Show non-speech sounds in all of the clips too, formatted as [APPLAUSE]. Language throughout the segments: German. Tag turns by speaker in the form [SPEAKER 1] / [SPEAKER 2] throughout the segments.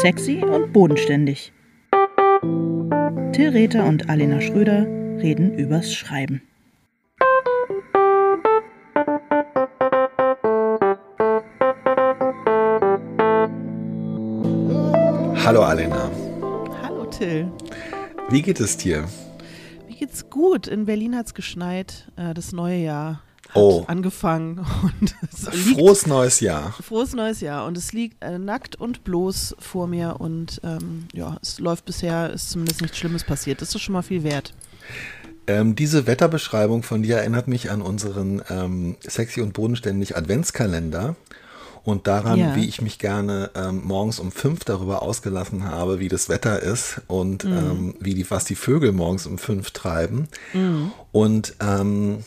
[SPEAKER 1] Sexy und bodenständig. Till Rether und Alena Schröder reden übers Schreiben.
[SPEAKER 2] Hallo Alena.
[SPEAKER 1] Hallo Till.
[SPEAKER 2] Wie geht es dir?
[SPEAKER 1] Mir geht's gut. In Berlin hat es geschneit. Äh, das neue Jahr hat
[SPEAKER 2] Oh.
[SPEAKER 1] angefangen. [LAUGHS] Und es liegt,
[SPEAKER 2] Frohes neues Jahr.
[SPEAKER 1] frohes neues Jahr. Und es liegt äh, nackt und bloß vor mir. Und ähm, ja, es läuft bisher, ist zumindest nichts Schlimmes passiert. Das ist schon mal viel wert.
[SPEAKER 2] Ähm, diese Wetterbeschreibung von dir erinnert mich an unseren ähm, sexy und bodenständig Adventskalender und daran,
[SPEAKER 1] Ja.
[SPEAKER 2] wie ich mich gerne ähm, morgens um fünf darüber ausgelassen habe, wie das Wetter ist und ähm, wie die, was die Vögel morgens um fünf treiben. Und ähm,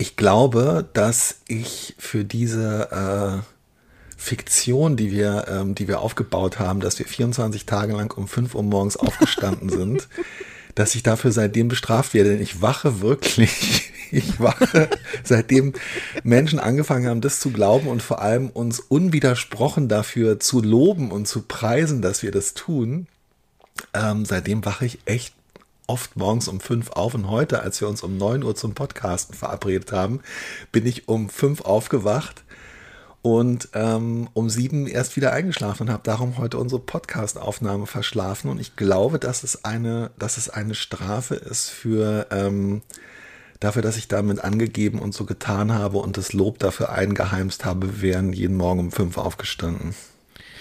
[SPEAKER 2] ich glaube, dass ich für diese äh, Fiktion, die wir, ähm, die wir aufgebaut haben, dass wir 24 Tage lang um 5 Uhr morgens aufgestanden sind, [LAUGHS] dass ich dafür seitdem bestraft werde. Denn ich wache wirklich, [LAUGHS] ich wache, seitdem Menschen angefangen haben, das zu glauben und vor allem uns unwidersprochen dafür zu loben und zu preisen, dass wir das tun. Ähm, seitdem wache ich echt oft morgens um fünf auf und heute, als wir uns um 9 Uhr zum Podcasten verabredet haben, bin ich um fünf aufgewacht und ähm, um sieben erst wieder eingeschlafen und habe darum heute unsere Podcast-Aufnahme verschlafen. Und ich glaube, dass es eine, dass es eine Strafe ist für ähm, dafür, dass ich damit angegeben und so getan habe und das Lob dafür eingeheimst habe, wären jeden Morgen um fünf aufgestanden.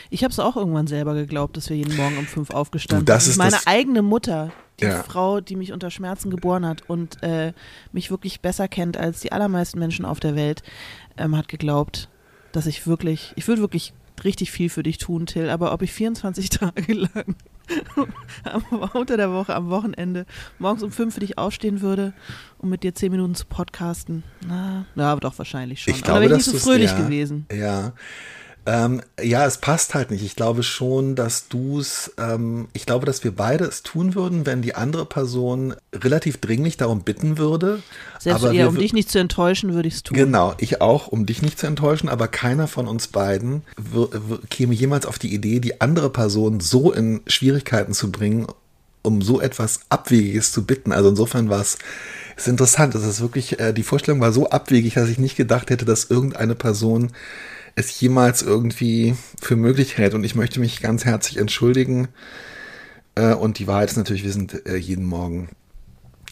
[SPEAKER 1] Ich habe es auch irgendwann selber geglaubt, dass wir jeden Morgen um fünf aufgestanden
[SPEAKER 2] Du, das
[SPEAKER 1] sind.
[SPEAKER 2] ist
[SPEAKER 1] Meine
[SPEAKER 2] das-
[SPEAKER 1] eigene Mutter, die
[SPEAKER 2] Ja.
[SPEAKER 1] Frau, die mich unter Schmerzen geboren hat und äh, mich wirklich besser kennt als die allermeisten Menschen auf der Welt, ähm, hat geglaubt, dass ich wirklich, ich würde wirklich richtig viel für dich tun, Till, aber ob ich 24 [LAUGHS] Tage lang am, unter der Woche, am Wochenende, morgens um fünf für dich aufstehen würde, um mit dir zehn Minuten zu podcasten, na, na aber doch wahrscheinlich schon.
[SPEAKER 2] Ich
[SPEAKER 1] aber
[SPEAKER 2] glaube,
[SPEAKER 1] wäre ich nicht so fröhlich
[SPEAKER 2] ja,
[SPEAKER 1] gewesen.
[SPEAKER 2] Ja. Ähm, ja, es passt halt nicht. Ich glaube schon, dass du es, ähm, ich glaube, dass wir beide es tun würden, wenn die andere Person relativ dringlich darum bitten würde.
[SPEAKER 1] Selbst
[SPEAKER 2] aber
[SPEAKER 1] eher, um dich nicht zu enttäuschen, würde ich es tun.
[SPEAKER 2] Genau, ich auch, um dich nicht zu enttäuschen, aber keiner von uns beiden käme jemals auf die Idee, die andere Person so in Schwierigkeiten zu bringen, um so etwas Abwegiges zu bitten. Also insofern war es ist interessant. Es ist wirklich, äh, die Vorstellung war so abwegig, dass ich nicht gedacht hätte, dass irgendeine Person es jemals irgendwie für möglich hält. Und ich möchte mich ganz herzlich entschuldigen. Äh, und die Wahrheit ist natürlich, wir sind äh, jeden Morgen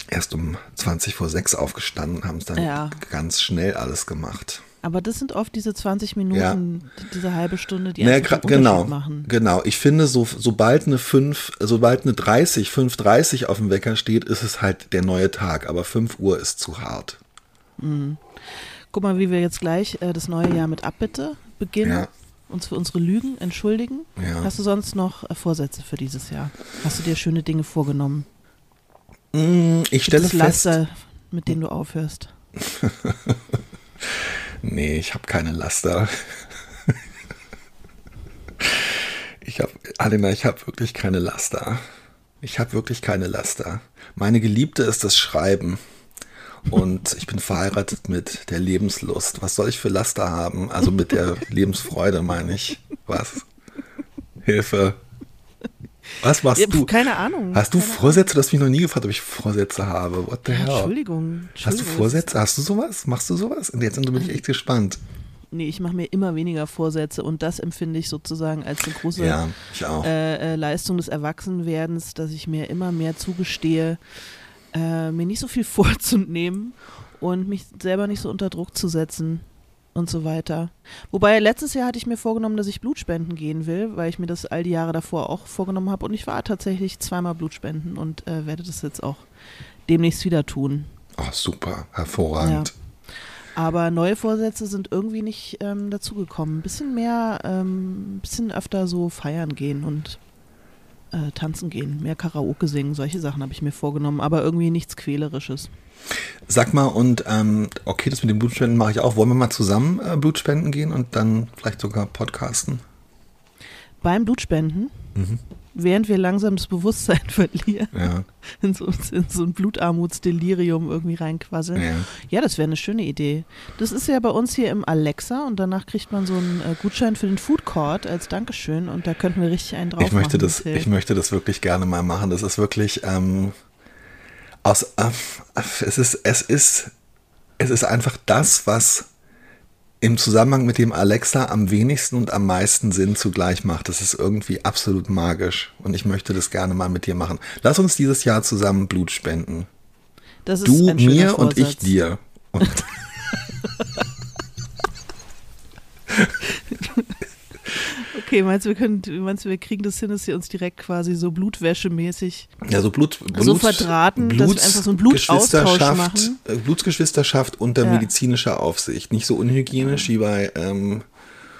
[SPEAKER 2] erst um 20 vor 6 aufgestanden und haben es dann
[SPEAKER 1] Ja.
[SPEAKER 2] ganz schnell alles gemacht.
[SPEAKER 1] Aber das sind oft diese 20 Minuten, diese halbe Stunde, die den Unterschied
[SPEAKER 2] genau,
[SPEAKER 1] machen.
[SPEAKER 2] genau. Ich finde, so, sobald eine 5, sobald eine 30, 5.30 auf dem Wecker steht, ist es halt der neue Tag. Aber 5 Uhr ist zu hart.
[SPEAKER 1] Guck mal, wie wir jetzt gleich äh, das neue Jahr mit Abbitte beginnen.
[SPEAKER 2] Ja.
[SPEAKER 1] Uns für unsere Lügen entschuldigen.
[SPEAKER 2] Ja.
[SPEAKER 1] Hast du sonst noch äh, Vorsätze für dieses Jahr? Hast du dir schöne Dinge vorgenommen?
[SPEAKER 2] Mm, Ich stelle
[SPEAKER 1] Gibt es
[SPEAKER 2] fest,
[SPEAKER 1] Laster, mit denen du aufhörst? [LAUGHS]
[SPEAKER 2] nee, ich habe keine Laster. [LAUGHS] Ich habe, Alena, ich habe wirklich keine Laster. Ich habe wirklich keine Laster. Meine Geliebte ist das Schreiben. Und ich bin verheiratet mit der Lebenslust. Was soll ich für Laster haben? Also mit der [LAUGHS] Lebensfreude meine ich. Was? Hilfe. Was machst
[SPEAKER 1] Ja,
[SPEAKER 2] du?
[SPEAKER 1] Keine Ahnung.
[SPEAKER 2] Hast du Vorsätze? Du hast mich noch nie gefragt, ob ich Vorsätze habe. What the hell?
[SPEAKER 1] Entschuldigung.
[SPEAKER 2] Hast du
[SPEAKER 1] Entschuldigung.
[SPEAKER 2] Vorsätze? Hast du sowas? Machst du sowas? Und jetzt bin ich echt gespannt.
[SPEAKER 1] Nee, ich mache mir immer weniger Vorsätze und das empfinde ich sozusagen als eine große
[SPEAKER 2] Ja,
[SPEAKER 1] äh, äh, Leistung des Erwachsenwerdens, dass ich mir immer mehr zugestehe, äh, mir nicht so viel [LAUGHS] vorzunehmen und mich selber nicht so unter Druck zu setzen und so weiter. Wobei letztes Jahr hatte ich mir vorgenommen, dass ich Blutspenden gehen will, weil ich mir das all die Jahre davor auch vorgenommen habe und ich war tatsächlich zweimal Blutspenden und äh, werde das jetzt auch demnächst wieder tun.
[SPEAKER 2] Oh, super, hervorragend.
[SPEAKER 1] Aber neue Vorsätze sind irgendwie nicht ähm, dazugekommen. Ein bisschen mehr, ähm, ein bisschen öfter so feiern gehen und äh, tanzen gehen, mehr Karaoke singen, solche Sachen habe ich mir vorgenommen, aber irgendwie nichts Quälerisches.
[SPEAKER 2] Sag mal, und ähm, okay, das mit den Blutspenden mache ich auch. Wollen wir mal zusammen äh, Blutspenden gehen und dann vielleicht sogar podcasten?
[SPEAKER 1] Beim Blutspenden,
[SPEAKER 2] Mhm.
[SPEAKER 1] Während wir langsam das Bewusstsein [LAUGHS] verlieren,
[SPEAKER 2] Ja.
[SPEAKER 1] in so, in so ein Blutarmutsdelirium irgendwie reinquasseln.
[SPEAKER 2] Ja.
[SPEAKER 1] Ja, das wäre eine schöne Idee. Das ist ja bei uns hier im Alexa und danach kriegt man so einen äh, Gutschein für den Food Court als Dankeschön und da könnten wir richtig einen drauf
[SPEAKER 2] Ich möchte,
[SPEAKER 1] machen,
[SPEAKER 2] das, ich möchte das wirklich gerne mal machen. Das ist wirklich ähm, aus, äh, es ist, es ist, es ist einfach das, was im Zusammenhang mit dem Alexa am wenigsten und am meisten Sinn zugleich macht. Das ist irgendwie absolut magisch und ich möchte das gerne mal mit dir machen. Lass uns dieses Jahr zusammen Blut spenden.
[SPEAKER 1] das ist
[SPEAKER 2] Du mir und ich
[SPEAKER 1] Vorsatz.
[SPEAKER 2] dir. Und [LAUGHS] [LAUGHS]
[SPEAKER 1] Okay, meinst du, wir können, meinst du, wir kriegen das hin, dass wir uns direkt quasi so blutwäschemäßig
[SPEAKER 2] Ja, so Blut, Blut
[SPEAKER 1] So verdrahten, dass wir einfach so einen Blutaustausch machen.
[SPEAKER 2] Blutsgeschwisterschaft unter
[SPEAKER 1] Ja.
[SPEAKER 2] medizinischer Aufsicht. Nicht so unhygienisch wie bei, ähm,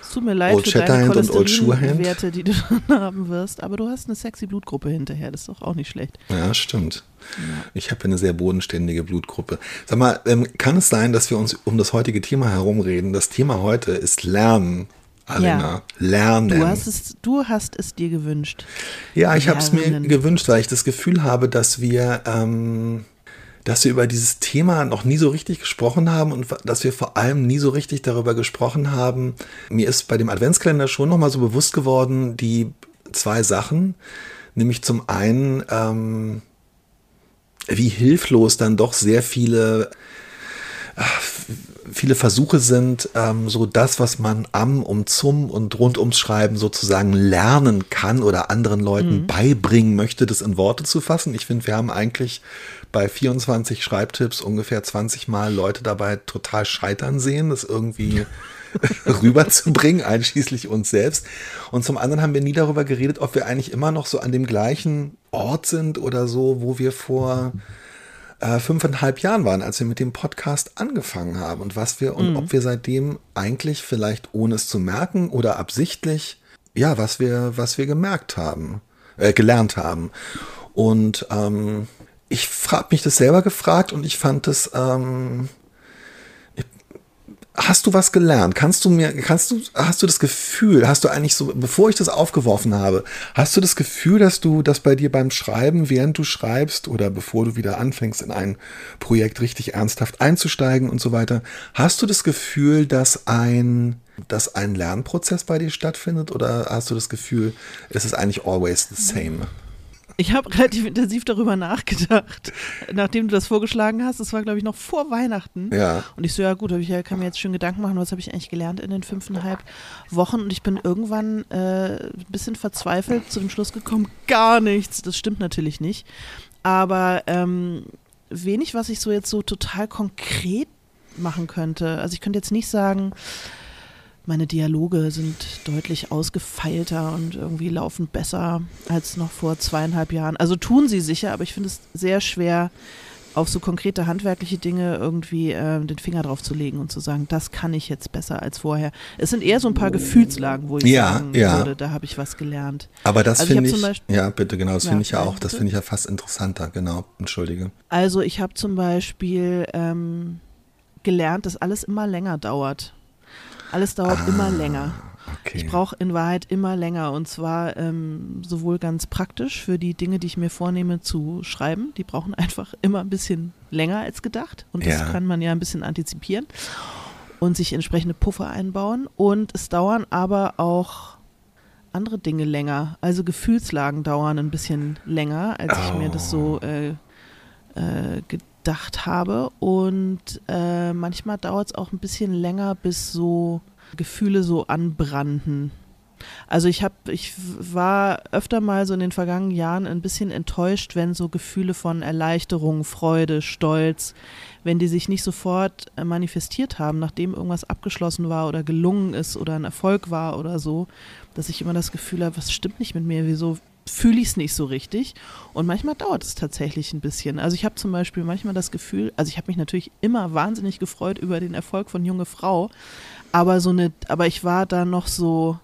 [SPEAKER 1] Es tut mir leid
[SPEAKER 2] Old
[SPEAKER 1] für deine
[SPEAKER 2] Shatterhand und Old
[SPEAKER 1] Cholesterinwerte, die du [LAUGHS] dann haben wirst, aber du hast eine sexy Blutgruppe hinterher, das ist doch auch nicht schlecht.
[SPEAKER 2] ja, stimmt. Ich habe eine sehr bodenständige Blutgruppe. Sag mal, ähm, kann es sein, dass wir uns um das heutige Thema herumreden? Das Thema heute ist Lernen. Alena, Lernen.
[SPEAKER 1] Du hast es, du hast es dir gewünscht.
[SPEAKER 2] Ja, ich habe es mir gewünscht, weil ich das Gefühl habe, dass wir, ähm, dass wir über dieses Thema noch nie so richtig gesprochen haben und dass wir vor allem nie so richtig darüber gesprochen haben. Mir ist bei dem Adventskalender schon nochmal so bewusst geworden, die zwei Sachen, nämlich zum einen, ähm, wie hilflos dann doch sehr viele viele Versuche sind, ähm, so das, was man am, um, zum und rund ums Schreiben sozusagen lernen kann oder anderen Leuten beibringen möchte, das in Worte zu fassen. Ich finde, wir haben eigentlich bei 24 Schreibtipps ungefähr 20 Mal Leute dabei total scheitern sehen, das irgendwie [LAUGHS] rüberzubringen, einschließlich uns selbst. Und zum anderen haben wir nie darüber geredet, ob wir eigentlich immer noch so an dem gleichen Ort sind oder so, wo wir vor äh, fünfeinhalb Jahren waren, als wir mit dem Podcast angefangen haben und was wir und ob wir seitdem eigentlich vielleicht ohne es zu merken oder absichtlich, ja, was wir, was wir gemerkt haben, äh, gelernt haben. Und ähm, ich habe mich das selber gefragt und ich fand es ähm, Hast du was gelernt? Kannst du mir, kannst du, hast du das Gefühl, hast du eigentlich so, bevor ich das aufgeworfen habe, hast du das Gefühl, dass du das bei dir beim Schreiben, während du schreibst oder bevor du wieder anfängst, in ein Projekt richtig ernsthaft einzusteigen und so weiter, hast du das Gefühl, dass ein, dass ein Lernprozess bei dir stattfindet oder hast du das Gefühl, es ist eigentlich always the same?
[SPEAKER 1] Ich habe relativ intensiv darüber nachgedacht, nachdem du das vorgeschlagen hast. Das war, glaube ich, noch vor Weihnachten.
[SPEAKER 2] Ja.
[SPEAKER 1] Und ich so, ja gut, ich kann mir jetzt schon Gedanken machen, was habe ich eigentlich gelernt in den fünfeinhalb Wochen. Und ich bin irgendwann äh, ein bisschen verzweifelt zu dem Schluss gekommen, gar nichts. Das stimmt natürlich nicht. Aber ähm, wenig, was ich so jetzt so total konkret machen könnte. Also ich könnte jetzt nicht sagen, meine Dialoge sind deutlich ausgefeilter und irgendwie laufen besser als noch vor zweieinhalb Jahren. Also tun sie sicher, aber ich finde es sehr schwer, auf so konkrete handwerkliche Dinge irgendwie äh, den Finger drauf zu legen und zu sagen, das kann ich jetzt besser als vorher. Es sind eher so ein paar Gefühlslagen, wo ich
[SPEAKER 2] Ja,
[SPEAKER 1] sagen
[SPEAKER 2] ja.
[SPEAKER 1] würde, da habe ich was gelernt.
[SPEAKER 2] Aber das
[SPEAKER 1] Also ich
[SPEAKER 2] finde ich,
[SPEAKER 1] Beispiel-
[SPEAKER 2] ja, bitte, genau, das
[SPEAKER 1] Ja,
[SPEAKER 2] finde ich ja auch, das finde ich ja fast interessanter, genau, entschuldige.
[SPEAKER 1] Also ich habe zum Beispiel ähm, gelernt, dass alles immer länger dauert. Alles dauert immer länger.
[SPEAKER 2] Okay.
[SPEAKER 1] Ich brauche in Wahrheit immer länger und zwar ähm, sowohl ganz praktisch für die Dinge, die ich mir vornehme zu schreiben. Die brauchen [LAUGHS] einfach immer ein bisschen länger als gedacht und das
[SPEAKER 2] Ja.
[SPEAKER 1] kann man ja ein bisschen antizipieren und sich entsprechende Puffer einbauen. Und es dauern aber auch andere Dinge länger. Also Gefühlslagen dauern ein bisschen länger, als ich mir das so äh, äh, gedacht habe. Und äh, manchmal dauert es auch ein bisschen länger, bis so Gefühle so anbranden. Also ich habe, ich war öfter mal so in den vergangenen Jahren ein bisschen enttäuscht, wenn so Gefühle von Erleichterung, Freude, Stolz, wenn die sich nicht sofort äh, manifestiert haben, nachdem irgendwas abgeschlossen war oder gelungen ist oder ein Erfolg war oder so, dass ich immer das Gefühl habe, was stimmt nicht mit mir, wieso fühle ich es nicht so richtig. Und manchmal dauert es tatsächlich ein bisschen. Also ich habe zum Beispiel manchmal das Gefühl, also ich habe mich natürlich immer wahnsinnig gefreut über den Erfolg von junge Frau, aber so eine, aber ich war da noch so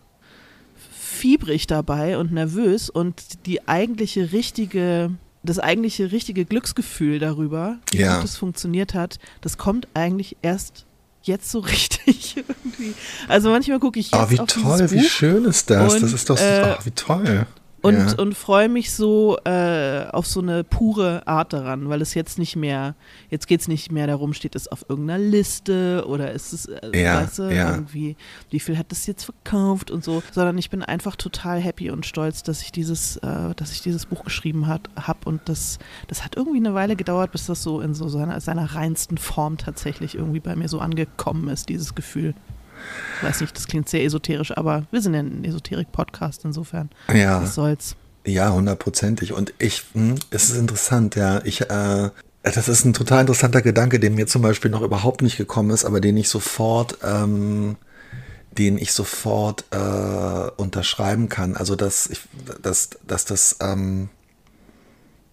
[SPEAKER 1] fiebrig dabei und nervös und die eigentliche richtige, das eigentliche richtige Glücksgefühl darüber, wie
[SPEAKER 2] Ja.
[SPEAKER 1] gut es funktioniert hat, das kommt eigentlich erst jetzt so [LAUGHS] richtig irgendwie. Also manchmal gucke ich jetzt
[SPEAKER 2] Oh, wie
[SPEAKER 1] auf
[SPEAKER 2] toll,
[SPEAKER 1] dieses
[SPEAKER 2] wie schön ist das? das
[SPEAKER 1] und,
[SPEAKER 2] ist doch so,
[SPEAKER 1] äh,
[SPEAKER 2] ach, wie toll.
[SPEAKER 1] Und,
[SPEAKER 2] ja.
[SPEAKER 1] und freue mich so äh, auf so eine pure Art daran, weil es jetzt nicht mehr, jetzt geht es nicht mehr darum, steht es auf irgendeiner Liste oder ist es, äh,
[SPEAKER 2] Ja,
[SPEAKER 1] weißt du,
[SPEAKER 2] ja.
[SPEAKER 1] irgendwie, wie viel hat das jetzt verkauft und so, sondern ich bin einfach total happy und stolz, dass ich dieses, äh, dass ich dieses Buch geschrieben habe und das, das hat irgendwie eine Weile gedauert, bis das so in so seiner, seiner reinsten Form tatsächlich irgendwie bei mir so angekommen ist, dieses Gefühl. Ich weiß nicht, das klingt sehr esoterisch, aber wir sind ja ein Esoterik-Podcast, insofern.
[SPEAKER 2] Ja.
[SPEAKER 1] Was soll's.
[SPEAKER 2] Ja, hundertprozentig. Und ich, hm, es ist interessant, ja. Ich, äh, das ist ein total interessanter Gedanke, der mir zum Beispiel noch überhaupt nicht gekommen ist, aber den ich sofort, ähm, den ich sofort äh, unterschreiben kann. Also dass ich, dass, dass das ähm,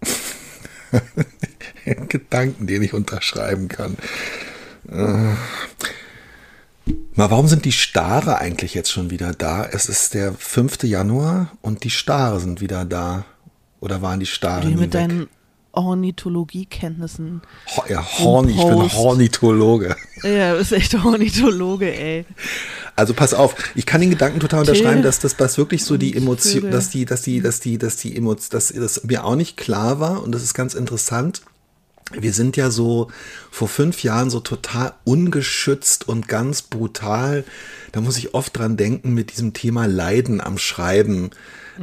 [SPEAKER 2] [LAUGHS] Gedanken, den ich unterschreiben kann. Äh, Mal, warum sind die Stare eigentlich jetzt schon wieder da? Es ist der 5. Januar und die Stare sind wieder da. Oder waren die Stare nie
[SPEAKER 1] mit
[SPEAKER 2] weg?
[SPEAKER 1] deinen Ornithologiekenntnissen.
[SPEAKER 2] Ho ja, Horny, ich bin. Hornithologe.
[SPEAKER 1] Ja, du bist echt Ornithologe, ey.
[SPEAKER 2] Also pass auf, ich kann den Gedanken total unterschreiben, dass das was wirklich so die Emotion, dass die, dass die, dass die, dass die Emotion, dass das mir auch nicht klar war und das ist ganz interessant. Wir sind ja so vor fünf Jahren so total ungeschützt und ganz brutal. Da muss ich oft dran denken mit diesem Thema Leiden am Schreiben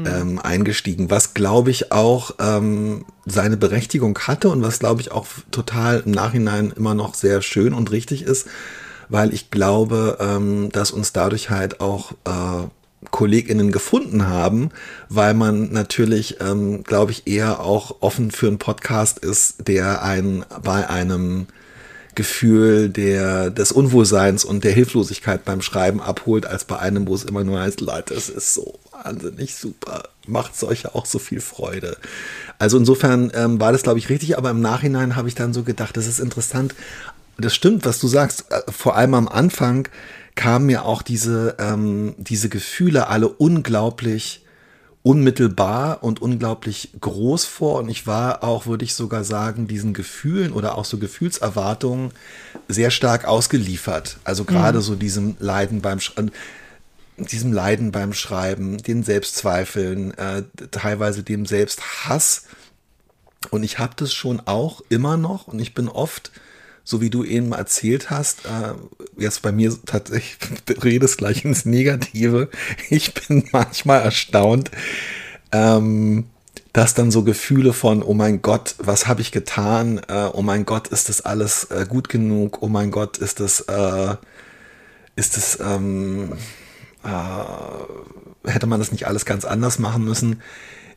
[SPEAKER 2] ähm, eingestiegen, was glaube ich auch ähm, seine Berechtigung hatte und was glaube ich auch total im Nachhinein immer noch sehr schön und richtig ist, weil ich glaube, ähm, dass uns dadurch halt auch äh, KollegInnen gefunden haben, weil man natürlich, ähm, glaube ich, eher auch offen für einen Podcast ist, der einen bei einem Gefühl der, des Unwohlseins und der Hilflosigkeit beim Schreiben abholt, als bei einem, wo es immer nur heißt, Leute, es ist so wahnsinnig super, macht solche auch so viel Freude. Also insofern ähm, war das, glaube ich, richtig, aber im Nachhinein habe ich dann so gedacht, das ist interessant. Das stimmt, was du sagst, äh, vor allem am Anfang kamen mir auch diese, ähm, diese Gefühle alle unglaublich unmittelbar und unglaublich groß vor. Und ich war auch, würde ich sogar sagen, diesen Gefühlen oder auch so Gefühlserwartungen sehr stark ausgeliefert. Also gerade so diesem Leiden beim Schreiben diesem Leiden beim Schreiben, den Selbstzweifeln, äh, teilweise dem Selbsthass. Und ich habe das schon auch immer noch und ich bin oft, so wie du eben erzählt hast, äh, jetzt bei mir tatsächlich, [LAUGHS] redest gleich ins Negative. Ich bin [LAUGHS] manchmal erstaunt, ähm, dass dann so Gefühle von, oh mein Gott, was habe ich getan? Äh, oh mein Gott, ist das alles äh, gut genug? Oh mein Gott, ist das, äh, ist das, ähm, äh, hätte man das nicht alles ganz anders machen müssen?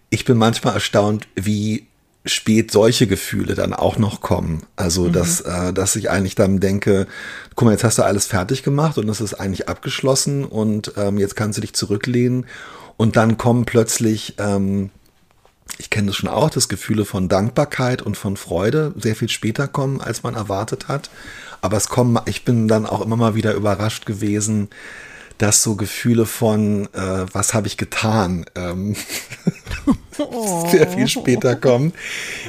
[SPEAKER 2] Ich bin manchmal erstaunt, wie spät solche Gefühle dann auch noch kommen. Also, dass, äh, dass ich eigentlich dann denke, guck mal, jetzt hast du alles fertig gemacht und es ist eigentlich abgeschlossen und ähm, jetzt kannst du dich zurücklehnen und dann kommen plötzlich, ähm, ich kenne das schon auch, das Gefühle von Dankbarkeit und von Freude sehr viel später kommen, als man erwartet hat. Aber es kommen, ich bin dann auch immer mal wieder überrascht gewesen, dass so Gefühle von, äh, was habe ich getan, ähm, [LAUGHS] sehr viel später kommen.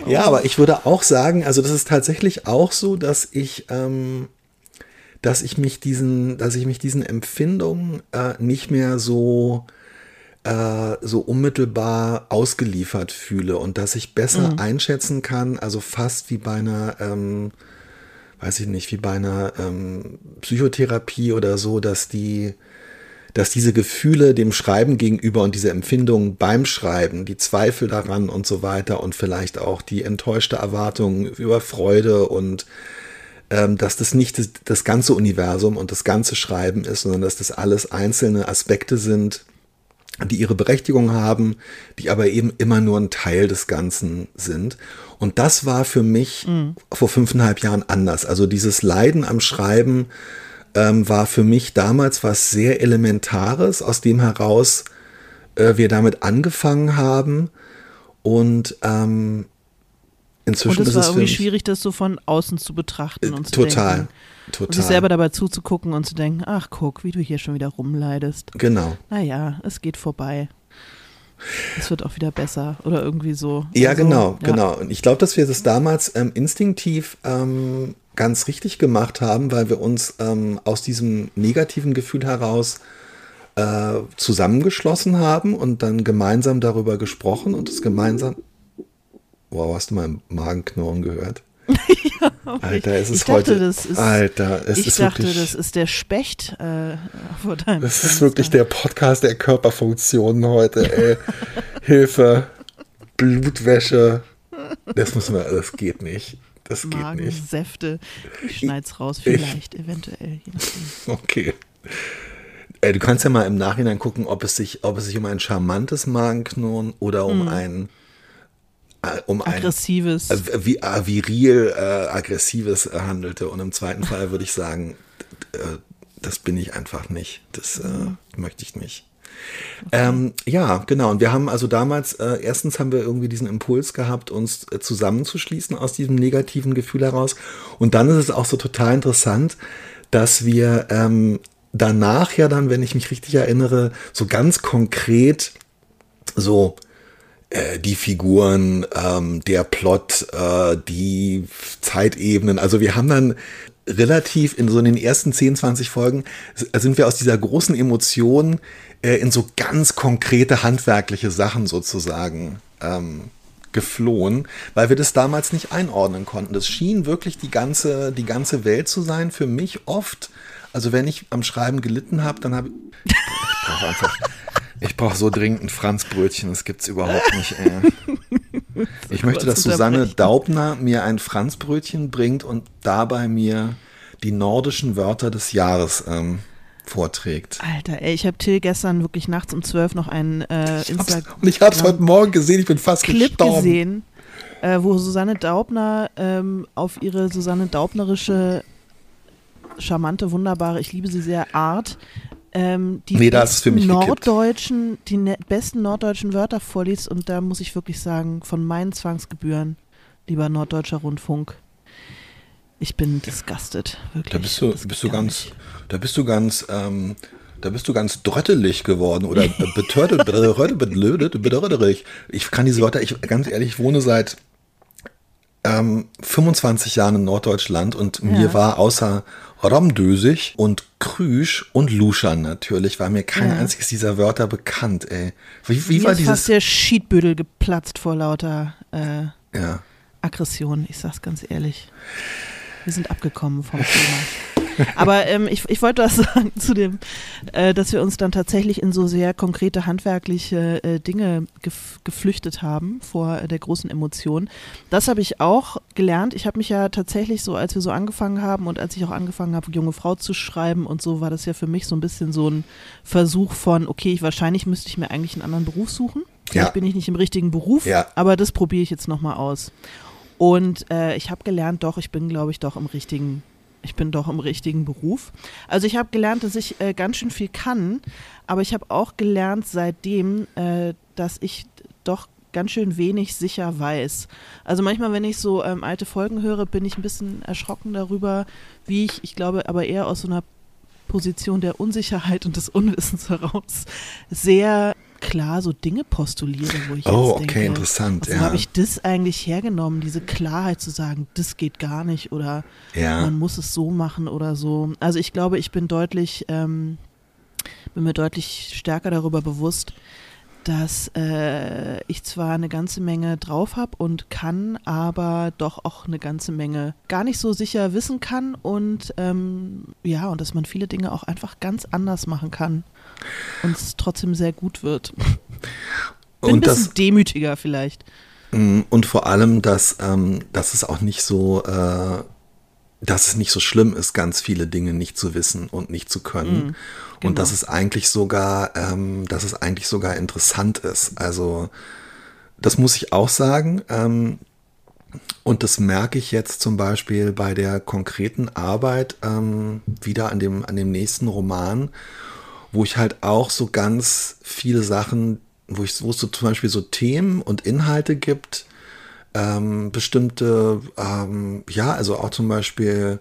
[SPEAKER 2] Ja, aber ich würde auch sagen, also das ist tatsächlich auch so, dass ich, ähm, dass ich mich diesen, dass ich mich diesen Empfindungen äh, nicht mehr so äh, so unmittelbar ausgeliefert fühle und dass ich besser einschätzen kann, also fast wie bei einer, ähm, weiß ich nicht, wie bei einer ähm, Psychotherapie oder so, dass die, dass diese Gefühle dem Schreiben gegenüber und diese Empfindungen beim Schreiben, die Zweifel daran und so weiter und vielleicht auch die enttäuschte Erwartung über Freude und ähm, dass das nicht das, das ganze Universum und das ganze Schreiben ist, sondern dass das alles einzelne Aspekte sind, die ihre Berechtigung haben, die aber eben immer nur ein Teil des Ganzen sind. Und das war für mich vor fünfeinhalb Jahren anders. Also dieses Leiden am Schreiben ähm, war für mich damals was sehr Elementares, aus dem heraus äh, wir damit angefangen haben. Und ähm, inzwischen
[SPEAKER 1] Und es
[SPEAKER 2] ist
[SPEAKER 1] war
[SPEAKER 2] es
[SPEAKER 1] irgendwie schwierig, das so von außen zu betrachten und zu
[SPEAKER 2] total,
[SPEAKER 1] denken.
[SPEAKER 2] total.
[SPEAKER 1] Und sich selber dabei zuzugucken und zu denken, ach guck, wie du hier schon wieder rumleidest.
[SPEAKER 2] genau.
[SPEAKER 1] Naja, es geht vorbei. Es wird auch wieder besser oder irgendwie so.
[SPEAKER 2] Ja,
[SPEAKER 1] Also,
[SPEAKER 2] genau,
[SPEAKER 1] ja.
[SPEAKER 2] genau. Und ich glaube, dass wir das damals ähm, instinktiv ähm, ganz richtig gemacht haben, weil wir uns ähm, aus diesem negativen Gefühl heraus äh, zusammengeschlossen haben und dann gemeinsam darüber gesprochen und es gemeinsam. Wow, hast du mein Magenknurren gehört? [LAUGHS] ja, Alter, es ist
[SPEAKER 1] dachte,
[SPEAKER 2] heute.
[SPEAKER 1] Ist,
[SPEAKER 2] Alter, es
[SPEAKER 1] ich
[SPEAKER 2] ist
[SPEAKER 1] dachte,
[SPEAKER 2] wirklich,
[SPEAKER 1] das ist der Specht äh, vor deinem
[SPEAKER 2] Das ist wirklich der Podcast der Körperfunktionen heute, ey. [LAUGHS] Hilfe, Blutwäsche. Das müssen wir, das geht nicht. Das.
[SPEAKER 1] Magensäfte. Ich schneid's raus,
[SPEAKER 2] Ich-
[SPEAKER 1] vielleicht, eventuell, je nachdem.
[SPEAKER 2] Okay. Äh, du kannst ja mal im Nachhinein gucken, ob es sich, ob es sich um ein charmantes Magenknurren oder um ein äh, um ein
[SPEAKER 1] Aggressives.
[SPEAKER 2] äh, wie, äh, viril äh, aggressives äh, handelte. Und im zweiten Fall würde ich sagen, äh, das bin ich einfach nicht. Das äh, möchte ich nicht. Ähm, ja, genau. Und wir haben also damals, äh, erstens haben wir irgendwie diesen Impuls gehabt, uns äh, zusammenzuschließen aus diesem negativen Gefühl heraus. Und dann ist es auch so total interessant, dass wir ähm, danach ja dann, wenn ich mich richtig erinnere, so ganz konkret so äh, die Figuren, ähm, der Plot, äh, die Zeitebenen. Also wir haben dann relativ in so in den ersten 10, 20 Folgen sind wir aus dieser großen Emotion äh, in so ganz konkrete handwerkliche Sachen sozusagen ähm, geflohen, weil wir das damals nicht einordnen konnten. Das schien wirklich die ganze, die ganze Welt zu sein, für mich oft. Also wenn ich am Schreiben gelitten habe, dann habe ich, ich brauche einfach, ich brauche so dringend ein Franzbrötchen, das gibt's überhaupt nicht. Ey. [LAUGHS] [LAUGHS] Ich möchte, dass Susanne. Daubner mir ein Franzbrötchen bringt und dabei mir die nordischen Wörter des Jahres ähm, vorträgt.
[SPEAKER 1] Alter, ey, ich habe Till gestern wirklich nachts um 12 noch einen äh, Instagram.
[SPEAKER 2] Und ich habe es heute Morgen gesehen, ich bin fast
[SPEAKER 1] Clip
[SPEAKER 2] gestorben.
[SPEAKER 1] gesehen, äh, wo Susanne Daubner ähm, auf ihre Susanne Daubnerische, charmante, wunderbare, ich liebe sie sehr, Art, ähm, die
[SPEAKER 2] Nee,
[SPEAKER 1] besten norddeutschen, die ne besten norddeutschen Wörter vorliest und da muss ich wirklich sagen, von meinen Zwangsgebühren, lieber Norddeutscher Rundfunk, ich bin disgusted, wirklich.
[SPEAKER 2] Da bist du, bist du ganz,
[SPEAKER 1] nicht.
[SPEAKER 2] da bist du ganz, ähm, da bist du ganz dröttelig geworden oder betörtet, bedröttelig. Ich kann diese Wörter, ich ganz ehrlich, ich wohne seit ähm, 25 Jahren in Norddeutschland und mir
[SPEAKER 1] Ja.
[SPEAKER 2] war außer Romdösig und Krüsch und Luschan natürlich, war mir kein
[SPEAKER 1] Ja.
[SPEAKER 2] einziges dieser Wörter bekannt, ey. Wie, wie
[SPEAKER 1] Mir
[SPEAKER 2] war
[SPEAKER 1] ist
[SPEAKER 2] dieses?
[SPEAKER 1] fast der Schiedbüdel geplatzt vor lauter äh,
[SPEAKER 2] Ja.
[SPEAKER 1] Aggression, ich sag's ganz ehrlich. Wir sind abgekommen vom Thema. [LAUGHS] Aber ähm, ich, ich wollte was [LAUGHS] sagen zu dem, äh, dass wir uns dann tatsächlich in so sehr konkrete handwerkliche äh, Dinge gef geflüchtet haben vor äh, der großen Emotion. Das habe ich auch gelernt. Ich habe mich ja tatsächlich so, als wir so angefangen haben und als ich auch angefangen habe, junge Frau zu schreiben und so, war das ja für mich so ein bisschen so ein Versuch von, okay, ich, wahrscheinlich müsste ich mir eigentlich einen anderen Beruf suchen. Vielleicht
[SPEAKER 2] Ja.
[SPEAKER 1] bin ich nicht im richtigen Beruf,
[SPEAKER 2] Ja.
[SPEAKER 1] aber das probiere ich jetzt nochmal aus. Und äh, ich habe gelernt, doch, ich bin, glaube ich, doch im richtigen, ich bin doch im richtigen Beruf. Also ich habe gelernt, dass ich äh, ganz schön viel kann, aber ich habe auch gelernt seitdem, äh, dass ich doch ganz schön wenig sicher weiß. Also manchmal, wenn ich so ähm, alte Folgen höre, bin ich ein bisschen erschrocken darüber, wie ich, ich glaube, aber eher aus so einer Position der Unsicherheit und des Unwissens heraus sehr klar so Dinge postuliere, wo ich
[SPEAKER 2] Oh,
[SPEAKER 1] jetzt
[SPEAKER 2] okay,
[SPEAKER 1] denke,
[SPEAKER 2] interessant,
[SPEAKER 1] wo
[SPEAKER 2] ja.
[SPEAKER 1] habe ich das eigentlich hergenommen, diese Klarheit zu sagen, das geht gar nicht oder
[SPEAKER 2] Ja.
[SPEAKER 1] man muss es so machen oder so. Also ich glaube, ich bin deutlich, ähm, bin mir deutlich stärker darüber bewusst, dass äh, ich zwar eine ganze Menge drauf habe und kann, aber doch auch eine ganze Menge gar nicht so sicher wissen kann und ähm, ja, und dass man viele Dinge auch einfach ganz anders machen kann und es trotzdem sehr gut wird. Bin ein
[SPEAKER 2] Und
[SPEAKER 1] bisschen
[SPEAKER 2] das,
[SPEAKER 1] demütiger vielleicht.
[SPEAKER 2] Mm, Und vor allem, dass, ähm, dass es auch nicht so, äh, dass es nicht so schlimm ist, ganz viele Dinge nicht zu wissen und nicht zu können.
[SPEAKER 1] genau.
[SPEAKER 2] Und dass es eigentlich sogar, ähm, dass es eigentlich sogar interessant ist. Also das muss ich auch sagen. Ähm, und das merke ich jetzt zum Beispiel bei der konkreten Arbeit ähm, wieder an dem, an dem nächsten Roman, wo ich halt auch so ganz viele Sachen, wo ich, wo es so zum Beispiel so Themen und Inhalte gibt, ähm, bestimmte, ähm, ja, also auch zum Beispiel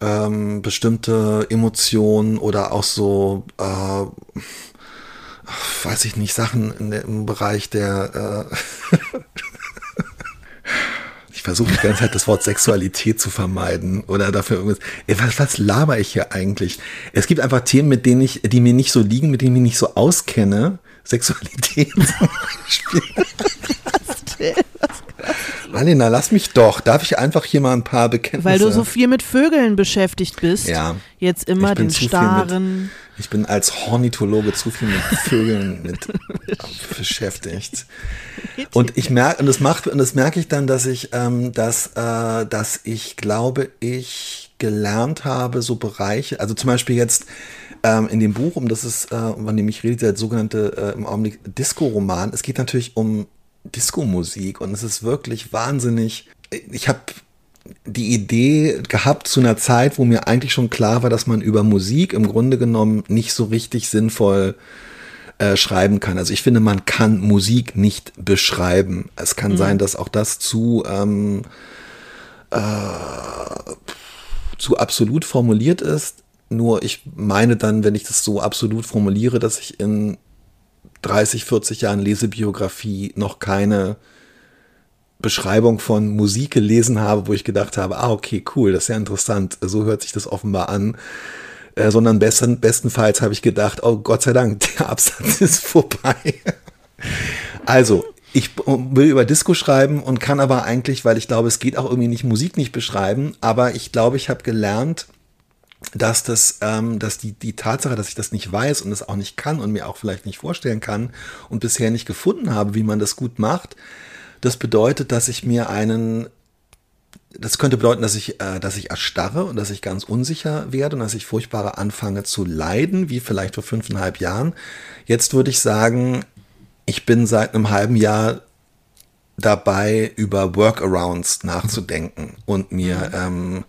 [SPEAKER 2] ähm, bestimmte Emotionen oder auch so, äh, weiß ich nicht, Sachen der, im Bereich der, äh, [LAUGHS] ich versuche die ganze Zeit das Wort Sexualität zu vermeiden oder dafür irgendwas. Ey, was, was laber ich hier eigentlich? Es gibt einfach Themen, mit denen ich, die mir nicht so liegen, mit denen ich nicht so auskenne. Sexualität [LAUGHS] zum Beispiel. [LAUGHS] Alina, lass mich doch. Darf ich einfach hier mal ein paar Bekenntnisse?
[SPEAKER 1] Weil du so viel mit Vögeln beschäftigt bist.
[SPEAKER 2] Ja.
[SPEAKER 1] Jetzt immer den starren.
[SPEAKER 2] ich bin als Ornithologe zu viel mit Vögeln mit [LAUGHS] beschäftigt. Und ich merke, und das macht, und das merke ich dann, dass ich, ähm, dass, äh, dass ich glaube, ich gelernt habe, so Bereiche, also zum Beispiel jetzt ähm, in dem Buch, um das ist, äh, von dem ich rede, der sogenannte äh, im Augenblick Disco-Roman. Es geht natürlich um Disco-Musik und es ist wirklich wahnsinnig. Ich habe die Idee gehabt zu einer Zeit, wo mir eigentlich schon klar war, dass man über Musik im Grunde genommen nicht so richtig sinnvoll äh, schreiben kann. Also ich finde, man kann Musik nicht beschreiben. Es kann mhm. sein, dass auch das zu, ähm, äh, zu absolut formuliert ist. Nur ich meine dann, wenn ich das so absolut formuliere, dass ich in 30, 40 Jahren Lesebiografie noch keine Beschreibung von Musik gelesen habe, wo ich gedacht habe, ah, okay, cool, das ist ja interessant, so hört sich das offenbar an. Äh, sondern besten, bestenfalls habe ich gedacht, oh Gott sei Dank, [LAUGHS] der Absatz ist vorbei. also, ich will über Disco schreiben und kann aber eigentlich, weil ich glaube, es geht auch irgendwie nicht Musik nicht beschreiben, aber ich glaube, ich habe gelernt, dass das, ähm, dass die, die Tatsache, dass ich das nicht weiß und es auch nicht kann und mir auch vielleicht nicht vorstellen kann und bisher nicht gefunden habe, wie man das gut macht, das bedeutet, dass ich mir einen, das könnte bedeuten, dass ich, äh, dass ich erstarre und dass ich ganz unsicher werde und dass ich furchtbarer anfange zu leiden, wie vielleicht vor fünfeinhalb Jahren. Jetzt würde ich sagen, ich bin seit einem halben Jahr dabei, über Workarounds nachzudenken und mir mhm. ähm,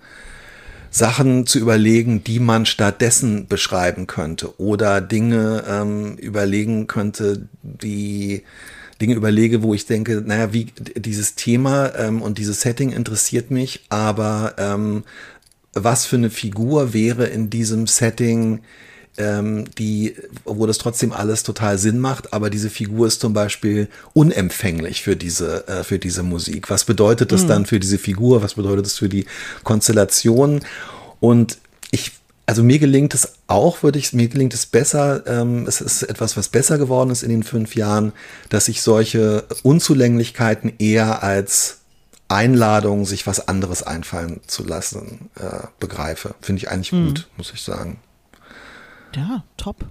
[SPEAKER 2] Sachen zu überlegen, die man stattdessen beschreiben könnte oder Dinge ähm, überlegen könnte, die Dinge überlege, wo ich denke, naja, wie dieses Thema ähm, und dieses Setting interessiert mich, aber ähm, was für eine Figur wäre in diesem Setting, ähm, die, wo das trotzdem alles total Sinn macht, aber diese Figur ist zum Beispiel unempfänglich für diese, äh, für diese Musik. Was bedeutet das mhm. dann für diese Figur? Was bedeutet das für die Konstellation? Und ich also mir gelingt es auch, würde ich, mir gelingt es besser, ähm, es ist etwas, was besser geworden ist in den fünf Jahren, dass ich solche Unzulänglichkeiten eher als Einladung, sich was anderes einfallen zu lassen, äh, begreife. Finde ich eigentlich mhm. gut, muss ich sagen.
[SPEAKER 1] Ja, top.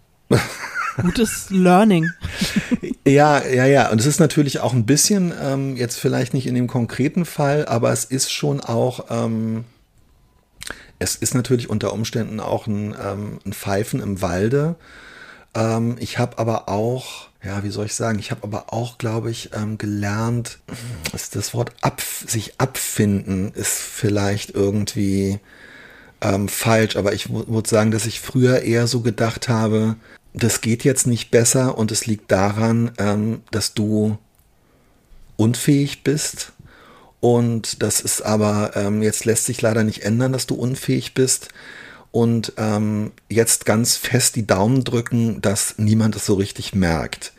[SPEAKER 1] Gutes Learning.
[SPEAKER 2] ja, ja, ja. Und es ist natürlich auch ein bisschen, ähm, jetzt vielleicht nicht in dem konkreten Fall, aber es ist schon auch, ähm, es ist natürlich unter Umständen auch ein, ähm, ein Pfeifen im Walde. Ähm, ich habe aber auch, ja, wie soll ich sagen, ich habe aber auch, glaube ich, ähm, gelernt, ist das Wort ab, sich abfinden ist vielleicht irgendwie ähm, falsch, aber ich würde sagen, dass ich früher eher so gedacht habe, das geht jetzt nicht besser und es liegt daran, ähm, dass du unfähig bist. Und das ist aber, ähm, jetzt lässt sich leider nicht ändern, dass du unfähig bist. Und ähm, jetzt ganz fest die Daumen drücken, dass niemand es so richtig merkt.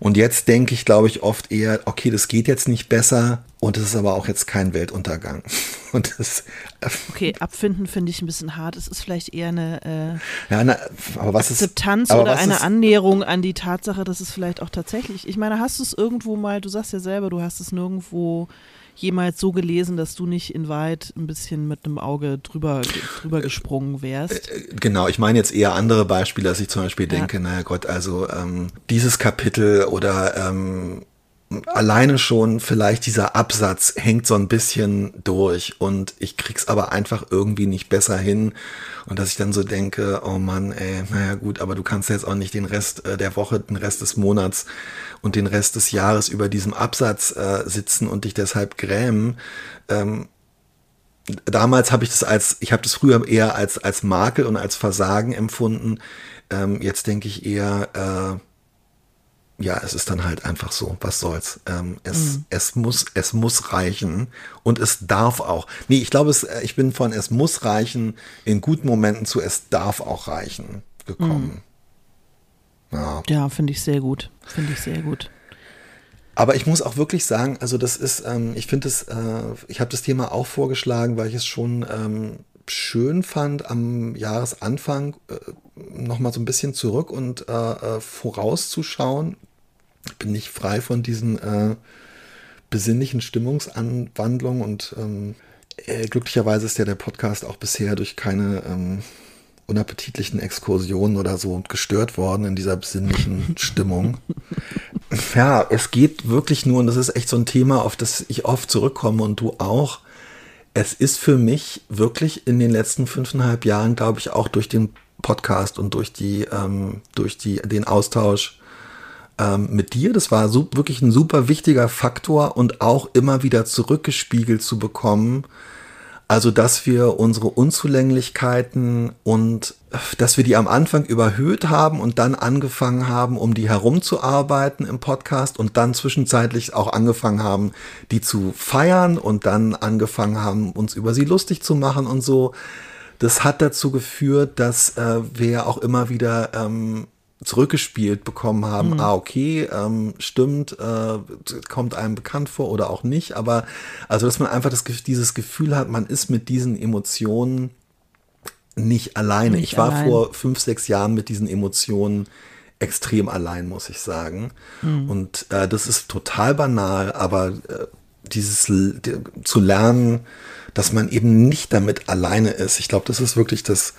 [SPEAKER 2] Und jetzt denke ich, glaube ich, oft eher, okay, das geht jetzt nicht besser und es ist aber auch jetzt kein Weltuntergang. [LAUGHS] Und das,
[SPEAKER 1] äh, okay, abfinden finde ich ein bisschen hart. Es ist vielleicht eher eine
[SPEAKER 2] äh, ja, na, aber was
[SPEAKER 1] Akzeptanz
[SPEAKER 2] ist,
[SPEAKER 1] oder eine ist, Annäherung an die Tatsache, dass es vielleicht auch tatsächlich. Ich meine, hast du es irgendwo mal, du sagst ja selber, du hast es nirgendwo jemals so gelesen, dass du nicht in Wahrheit ein bisschen mit einem Auge drüber, drüber gesprungen wärst? Äh,
[SPEAKER 2] genau, ich meine jetzt eher andere Beispiele, dass ich zum Beispiel denke, ja. naja Gott, also ähm, dieses Kapitel oder ähm, alleine schon vielleicht dieser Absatz hängt so ein bisschen durch und ich krieg's aber einfach irgendwie nicht besser hin und dass ich dann so denke, oh Mann, ey, naja gut, aber du kannst jetzt auch nicht den Rest äh, der Woche, den Rest des Monats und den Rest des Jahres über diesem Absatz äh, sitzen und dich deshalb grämen. Ähm, damals habe ich das als, ich habe das früher eher als, als Makel und als Versagen empfunden. Ähm, jetzt denke ich eher, äh, ja, es ist dann halt einfach so, was soll's. Ähm, es, mhm. es, muss, es muss reichen und es darf auch. Nee, ich glaube, es, äh, ich bin von es muss reichen in guten Momenten zu es darf auch reichen gekommen.
[SPEAKER 1] Mhm. Ja, ja finde ich sehr gut. Finde ich sehr gut.
[SPEAKER 2] Aber ich muss auch wirklich sagen, also das ist, ähm, ich finde es, äh, ich habe das Thema auch vorgeschlagen, weil ich es schon ähm, schön fand, am Jahresanfang äh, nochmal so ein bisschen zurück und äh, äh, vorauszuschauen. Ich bin nicht frei von diesen äh, besinnlichen Stimmungsanwandlungen und ähm, äh, glücklicherweise ist ja der Podcast auch bisher durch keine ähm, unappetitlichen Exkursionen oder so gestört worden in dieser besinnlichen [LAUGHS] Stimmung. Ja, es geht wirklich nur, und das ist echt so ein Thema, auf das ich oft zurückkomme und du auch. Es ist für mich wirklich in den letzten fünfeinhalb Jahren, glaube ich, auch durch den Podcast und durch die, ähm, durch die, den Austausch ähm, mit dir. Das war so, wirklich ein super wichtiger Faktor und auch immer wieder zurückgespiegelt zu bekommen, also, dass wir unsere Unzulänglichkeiten und dass wir die am Anfang überhöht haben und dann angefangen haben, um die herumzuarbeiten im Podcast und dann zwischenzeitlich auch angefangen haben, die zu feiern und dann angefangen haben, uns über sie lustig zu machen und so. Das hat dazu geführt, dass äh, wir auch immer wieder ähm, zurückgespielt bekommen haben, mhm. ah, okay, ähm, stimmt, äh, kommt einem bekannt vor oder auch nicht, aber also, dass man einfach das, dieses Gefühl hat, man ist mit diesen Emotionen nicht alleine. Nicht ich war allein. vor fünf, sechs Jahren mit diesen Emotionen extrem allein, muss ich sagen. Mhm. Und äh, das ist total banal, aber äh, dieses die, zu lernen, dass man eben nicht damit alleine ist. Ich glaube, das ist wirklich das,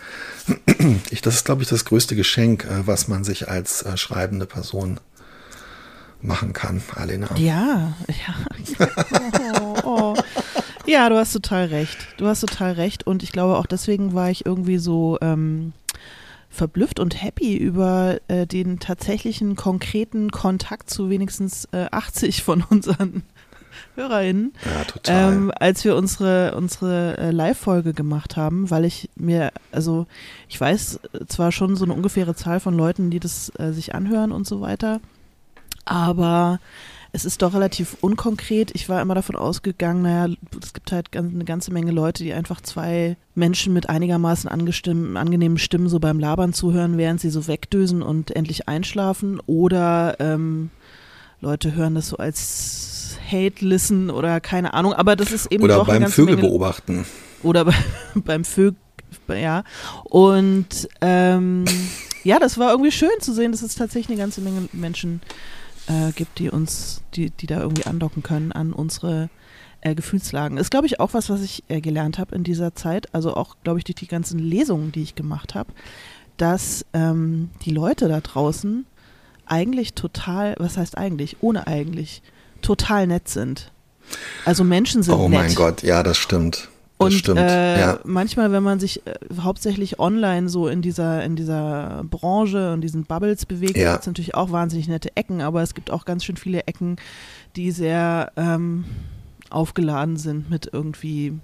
[SPEAKER 2] [CLEARS THROAT] ich, das ist, glaube ich, das größte Geschenk, äh, was man sich als äh, schreibende Person machen kann, Alena.
[SPEAKER 1] Ja, ja. [LAUGHS] Oh, oh. Ja, du hast total recht. Du hast total recht. Und ich glaube, auch deswegen war ich irgendwie so ähm, verblüfft und happy über äh, den tatsächlichen konkreten Kontakt zu wenigstens äh, 80 von unseren HörerInnen,
[SPEAKER 2] ja, total.
[SPEAKER 1] Ähm, als wir unsere, unsere äh, Live-Folge gemacht haben, weil ich mir, also ich weiß zwar schon so eine ungefähre Zahl von Leuten, die das äh, sich anhören und so weiter, aber es ist doch relativ unkonkret. Ich war immer davon ausgegangen, naja, es gibt halt eine ganze Menge Leute, die einfach zwei Menschen mit einigermaßen angenehmen Stimmen so beim Labern zuhören, während sie so wegdösen und endlich einschlafen. Oder ähm, Leute hören das so als Hate Listen oder keine Ahnung, aber das ist eben
[SPEAKER 2] oder
[SPEAKER 1] doch
[SPEAKER 2] beim Vögel
[SPEAKER 1] Menge,
[SPEAKER 2] beobachten.
[SPEAKER 1] Oder bei, [LAUGHS] beim Vögel, ja. Und ähm, ja, das war irgendwie schön zu sehen, dass es tatsächlich eine ganze Menge Menschen äh, gibt, die uns, die, die da irgendwie andocken können an unsere äh, Gefühlslagen. Ist, glaube ich, auch was, was ich äh, gelernt habe in dieser Zeit, also auch, glaube ich, durch die ganzen Lesungen, die ich gemacht habe, dass ähm, die Leute da draußen eigentlich total, was heißt eigentlich, ohne eigentlich, total nett sind. Also Menschen sind
[SPEAKER 2] oh
[SPEAKER 1] nett.
[SPEAKER 2] Oh mein Gott, ja, das stimmt. Das
[SPEAKER 1] und
[SPEAKER 2] stimmt.
[SPEAKER 1] Äh,
[SPEAKER 2] ja.
[SPEAKER 1] manchmal, wenn man sich äh, hauptsächlich online so in dieser, in dieser Branche und diesen Bubbles bewegt, ja. gibt es natürlich auch wahnsinnig nette Ecken, aber es gibt auch ganz schön viele Ecken, die sehr ähm, aufgeladen sind mit irgendwie,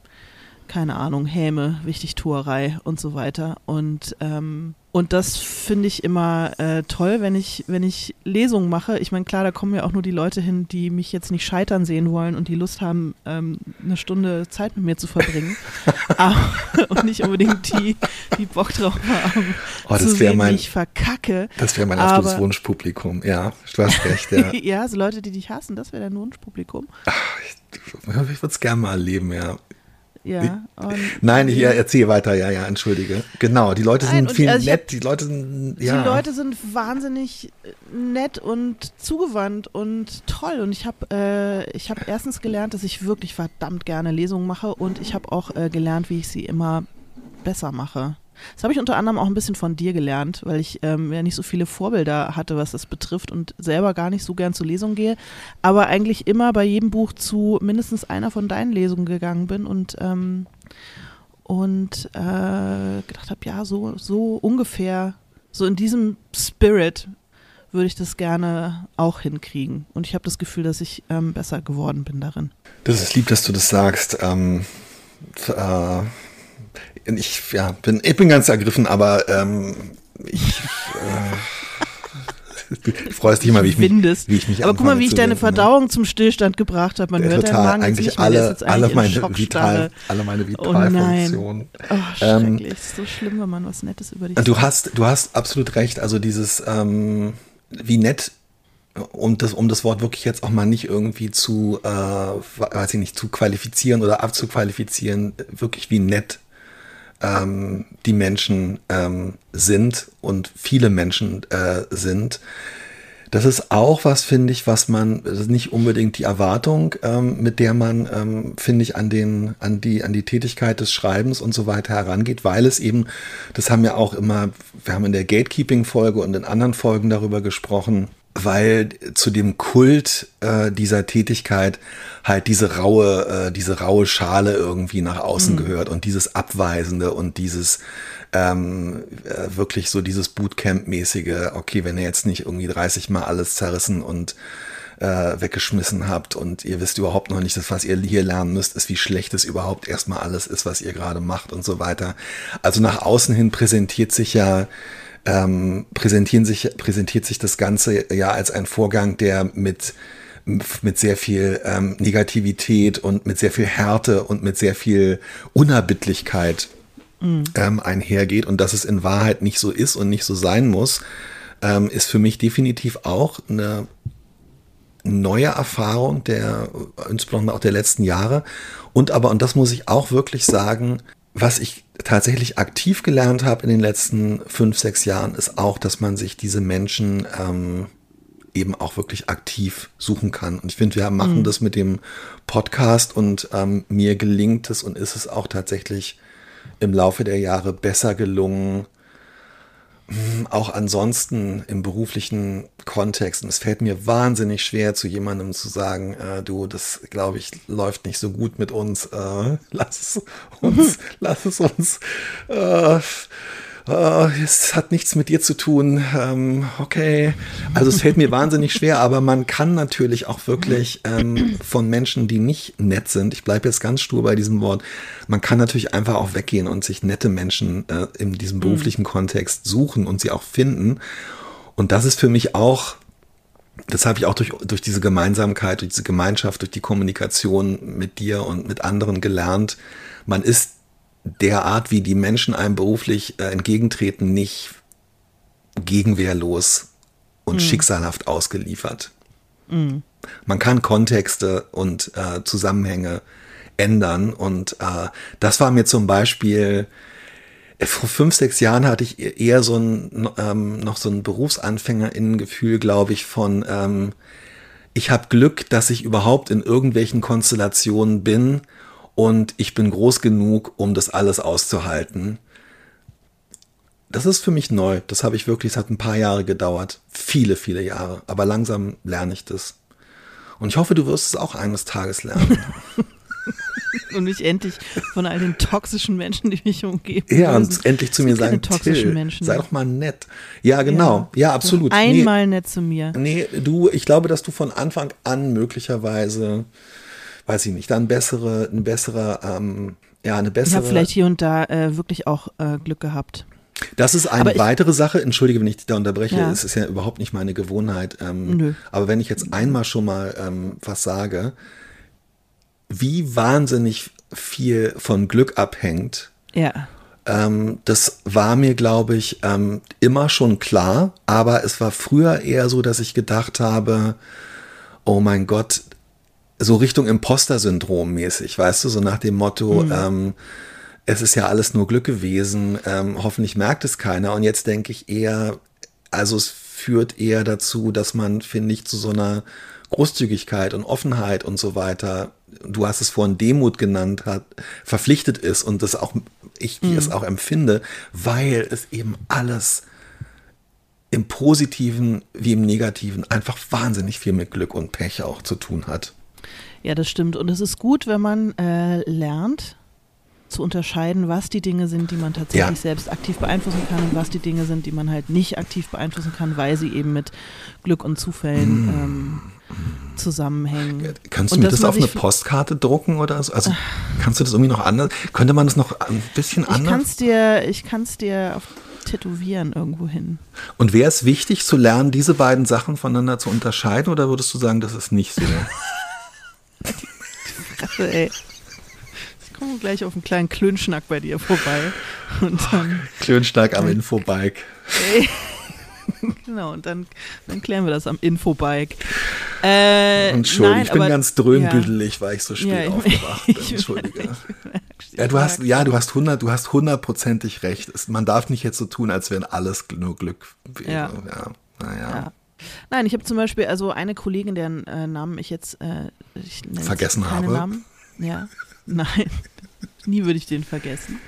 [SPEAKER 1] keine Ahnung, Häme, Wichtigtuerei und so weiter. Und ähm, und das finde ich immer äh, toll, wenn ich, wenn ich Lesungen mache. Ich meine, klar, da kommen ja auch nur die Leute hin, die mich jetzt nicht scheitern sehen wollen und die Lust haben, ähm, eine Stunde Zeit mit mir zu verbringen. [LAUGHS] Aber, und nicht unbedingt die, die Bock drauf haben,
[SPEAKER 2] oh,
[SPEAKER 1] zu
[SPEAKER 2] sehen, mein,
[SPEAKER 1] wie ich verkacke.
[SPEAKER 2] Das wäre mein absolutes Wunschpublikum. Ja, du hast recht. Ja, [LAUGHS]
[SPEAKER 1] ja so Leute, die dich hassen, das wäre dein Wunschpublikum.
[SPEAKER 2] Ach, ich, ich würde es gerne mal erleben, ja.
[SPEAKER 1] Ja.
[SPEAKER 2] Nein, ich erzähle weiter, ja, ja, entschuldige. Genau, die Leute sind Nein, viel also nett, die Leute sind, ja.
[SPEAKER 1] Die Leute sind wahnsinnig äh, nett und zugewandt und toll. Und ich habe äh, ich hab erstens gelernt, dass ich wirklich verdammt gerne Lesungen mache und ich habe auch äh, gelernt, wie ich sie immer besser mache. Das habe ich unter anderem auch ein bisschen von dir gelernt, weil ich ähm, ja nicht so viele Vorbilder hatte, was das betrifft und selber gar nicht so gern zur Lesung gehe, aber eigentlich immer bei jedem Buch zu mindestens einer von deinen Lesungen gegangen bin und ähm, und äh, gedacht habe, ja, so, so ungefähr, so in diesem Spirit würde ich das gerne auch hinkriegen. Und ich habe das Gefühl, dass ich ähm, besser geworden bin darin.
[SPEAKER 2] Das ist lieb, dass du das sagst. Ähm, äh, ich ja, bin, ich bin ganz ergriffen, aber ähm, ich, äh, du freust dich immer, wie ich mich, wie ich mich
[SPEAKER 1] Aber guck mal, wie ich deine reden, ne? Verdauung ne? zum Stillstand gebracht habe. Man ja, hört
[SPEAKER 2] total,
[SPEAKER 1] Magen
[SPEAKER 2] eigentlich
[SPEAKER 1] nicht
[SPEAKER 2] alle,
[SPEAKER 1] eigentlich
[SPEAKER 2] alle meine Vital, alle meine Vitalfunktionen.
[SPEAKER 1] Oh, oh schrecklich, ähm, ist so schlimm, wenn man was Nettes über dich
[SPEAKER 2] Du hast, du hast absolut recht. Also dieses, ähm, wie nett um das, um das Wort wirklich jetzt auch mal nicht irgendwie zu, äh, weiß ich nicht, zu qualifizieren oder abzuqualifizieren, wirklich wie nett ähm, die Menschen ähm, sind und viele Menschen äh, sind. Das ist auch was, finde ich, was man, das ist nicht unbedingt die Erwartung, ähm, mit der man, ähm, finde ich, an den, an die, an die Tätigkeit des Schreibens und so weiter herangeht, weil es eben, das haben wir auch immer, wir haben in der Gatekeeping-Folge und in anderen Folgen darüber gesprochen, weil zu dem Kult äh, dieser Tätigkeit halt diese raue, äh, diese raue Schale irgendwie nach außen mhm. gehört und dieses Abweisende und dieses ähm, äh, wirklich so dieses Bootcamp-mäßige, okay, wenn ihr jetzt nicht irgendwie 30 Mal alles zerrissen und äh, weggeschmissen habt und ihr wisst überhaupt noch nicht, dass was ihr hier lernen müsst, ist, wie schlecht es überhaupt erstmal alles ist, was ihr gerade macht und so weiter. Also nach außen hin präsentiert sich ja ähm, präsentieren sich, präsentiert sich das Ganze ja als ein Vorgang, der mit mit sehr viel ähm, Negativität und mit sehr viel Härte und mit sehr viel Unerbittlichkeit mhm. ähm, einhergeht und dass es in Wahrheit nicht so ist und nicht so sein muss, ähm, ist für mich definitiv auch eine neue Erfahrung der, insbesondere auch der letzten Jahre. Und aber, und das muss ich auch wirklich sagen, was ich tatsächlich aktiv gelernt habe in den letzten fünf, sechs Jahren, ist auch, dass man sich diese Menschen ähm, eben auch wirklich aktiv suchen kann. Und ich finde, wir machen mhm. das mit dem Podcast und ähm, mir gelingt es und ist es auch tatsächlich im Laufe der Jahre besser gelungen, auch ansonsten im beruflichen Kontext, und es fällt mir wahnsinnig schwer, zu jemandem zu sagen, äh, du, das glaube ich, läuft nicht so gut mit uns, äh, [LAUGHS] lass es uns, lass es uns, äh, uh, es hat nichts mit dir zu tun, ähm, okay. Also es fällt mir wahnsinnig schwer, aber man kann natürlich auch wirklich ähm, von Menschen, die nicht nett sind, ich bleibe jetzt ganz stur bei diesem Wort, man kann natürlich einfach auch weggehen und sich nette Menschen äh, in diesem beruflichen Kontext suchen und sie auch finden. Und das ist für mich auch das habe ich auch durch, durch diese Gemeinsamkeit, durch diese Gemeinschaft, durch die Kommunikation mit dir und mit anderen gelernt. Man ist der Art, wie die Menschen einem beruflich äh, entgegentreten, nicht gegenwehrlos und mhm. schicksalhaft ausgeliefert. Mhm. Man kann Kontexte und äh, Zusammenhänge ändern und äh, das war mir zum Beispiel äh, vor fünf, sechs Jahren hatte ich e-, eher so ein ähm, noch so ein Berufsanfängerinnengefühl, glaube ich, von ähm, ich habe Glück, dass ich überhaupt in irgendwelchen Konstellationen bin, und ich bin groß genug, um das alles auszuhalten. Das ist für mich neu. Das habe ich wirklich, es hat ein paar Jahre gedauert. Viele, viele Jahre. Aber langsam lerne ich das. Und ich hoffe, du wirst es auch eines Tages lernen. [LAUGHS]
[SPEAKER 1] und mich endlich von all den toxischen Menschen, die mich umgeben.
[SPEAKER 2] Ja, und endlich zu mir sagen, toxischen Menschen. sei doch mal nett. Ja, genau. Ja, ja absolut.
[SPEAKER 1] Einmal nee, nett zu mir.
[SPEAKER 2] Nee, du, ich glaube, dass du von Anfang an möglicherweise weiß ich nicht, dann bessere, ein besserer, ähm, ja, eine bessere. Ich
[SPEAKER 1] habe vielleicht hier und da äh, wirklich auch äh, Glück gehabt.
[SPEAKER 2] Das ist eine ich, weitere Sache. Entschuldige, wenn ich dich da unterbreche. Ja. Es ist ja überhaupt nicht meine Gewohnheit. Ähm, Nö. Aber wenn ich jetzt einmal schon mal ähm, was sage, wie wahnsinnig viel von Glück abhängt.
[SPEAKER 1] Ja.
[SPEAKER 2] Ähm, das war mir, glaube ich, ähm, immer schon klar. Aber es war früher eher so, dass ich gedacht habe, oh mein Gott, so Richtung Imposter-Syndrom mäßig, weißt du, so nach dem Motto, mhm. ähm, es ist ja alles nur Glück gewesen, ähm, hoffentlich merkt es keiner. Und jetzt denke ich eher, also es führt eher dazu, dass man, finde ich, zu so einer Großzügigkeit und Offenheit und so weiter, du hast es vorhin Demut genannt, hat, verpflichtet ist und das auch, ich mhm. es auch empfinde, weil es eben alles im Positiven wie im Negativen einfach wahnsinnig viel mit Glück und Pech auch zu tun hat.
[SPEAKER 1] Ja, das stimmt. Und es ist gut, wenn man äh, lernt zu unterscheiden, was die Dinge sind, die man tatsächlich ja. selbst aktiv beeinflussen kann und was die Dinge sind, die man halt nicht aktiv beeinflussen kann, weil sie eben mit Glück und Zufällen mm. ähm, zusammenhängen.
[SPEAKER 2] Kannst du mir das auf eine Postkarte drucken oder so? Also kannst du das irgendwie noch anders? Könnte man das noch ein bisschen anders?
[SPEAKER 1] Ich kann es dir, ich kann es dir auf tätowieren irgendwo hin.
[SPEAKER 2] Und wäre es wichtig zu lernen, diese beiden Sachen voneinander zu unterscheiden oder würdest du sagen, das ist nicht so? [LAUGHS] [LAUGHS]
[SPEAKER 1] Fresse, ey. Ich komme gleich auf einen kleinen Klönschnack bei dir vorbei. Und dann,
[SPEAKER 2] Klönschnack am Infobike. Ey. [LAUGHS]
[SPEAKER 1] genau, und dann, dann klären wir das am Infobike. Äh,
[SPEAKER 2] Entschuldigung,
[SPEAKER 1] nein,
[SPEAKER 2] ich bin
[SPEAKER 1] aber,
[SPEAKER 2] ganz dröhnbüdelig, weil ich so spät
[SPEAKER 1] Ja, ich-
[SPEAKER 2] aufgewacht bin. [LAUGHS] Entschuldige. Ja, du hast, ja, du hast hundert, du hast hundertprozentig recht. Es, man darf nicht jetzt so tun, als wenn alles nur Glück wäre.
[SPEAKER 1] Ja.
[SPEAKER 2] ja. Naja.
[SPEAKER 1] Ja. Nein, ich habe zum Beispiel also eine Kollegin, deren äh, Namen ich jetzt äh, ich
[SPEAKER 2] Vergessen habe.
[SPEAKER 1] Namen. Ja, [LAUGHS] nein, nie würde ich den vergessen.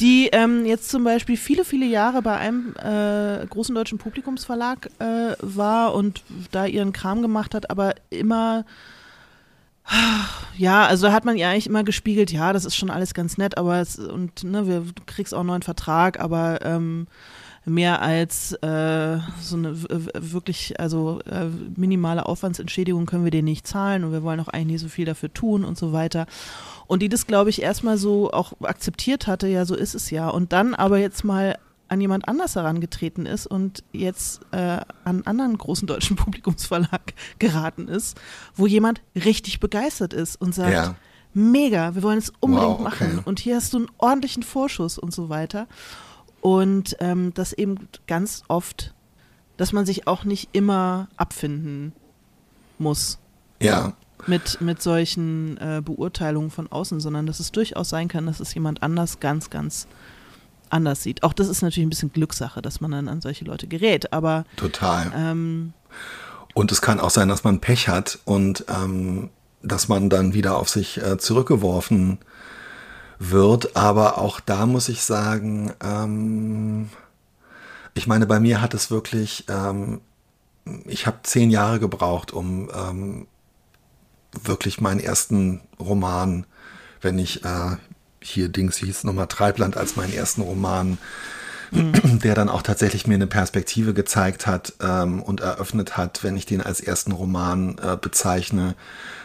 [SPEAKER 1] Die ähm, jetzt zum Beispiel viele, viele Jahre bei einem äh, großen deutschen Publikumsverlag äh, war und da ihren Kram gemacht hat, aber immer ja, also da hat man ja eigentlich immer gespiegelt, ja, das ist schon alles ganz nett, aber es, und ne, wir, du kriegst auch einen neuen Vertrag, aber ähm, mehr als äh, so eine wirklich, also äh, minimale Aufwandsentschädigung können wir dir nicht zahlen und wir wollen auch eigentlich nicht so viel dafür tun und so weiter. Und die das, glaube ich, erstmal so auch akzeptiert hatte, ja, so ist es ja. Und dann aber jetzt mal an jemand anders herangetreten ist und jetzt äh, an einen anderen großen deutschen [LAUGHS] Publikumsverlag geraten ist, wo jemand richtig begeistert ist und sagt,
[SPEAKER 2] Ja.
[SPEAKER 1] mega, wir wollen es unbedingt
[SPEAKER 2] Wow, okay.
[SPEAKER 1] machen und hier hast du einen ordentlichen Vorschuss und so weiter. Und ähm, das eben ganz oft, dass man sich auch nicht immer abfinden muss
[SPEAKER 2] Ja.
[SPEAKER 1] mit, mit solchen äh, Beurteilungen von außen, sondern dass es durchaus sein kann, dass es jemand anders ganz, ganz anders sieht. Auch das ist natürlich ein bisschen Glückssache, dass man dann an solche Leute gerät, aber
[SPEAKER 2] Total.
[SPEAKER 1] ähm,
[SPEAKER 2] Und es kann auch sein, dass man Pech hat und ähm, dass man dann wieder auf sich äh, zurückgeworfen wird. Aber auch da muss ich sagen, ähm, ich meine, bei mir hat es wirklich, ähm, ich habe zehn Jahre gebraucht, um ähm, wirklich meinen ersten Roman, wenn ich äh, hier Dings hieß nochmal Treibland als meinen ersten Roman, [CLEARS THROAT] der dann auch tatsächlich mir eine Perspektive gezeigt hat ähm, und eröffnet hat, wenn ich den als ersten Roman äh, bezeichne.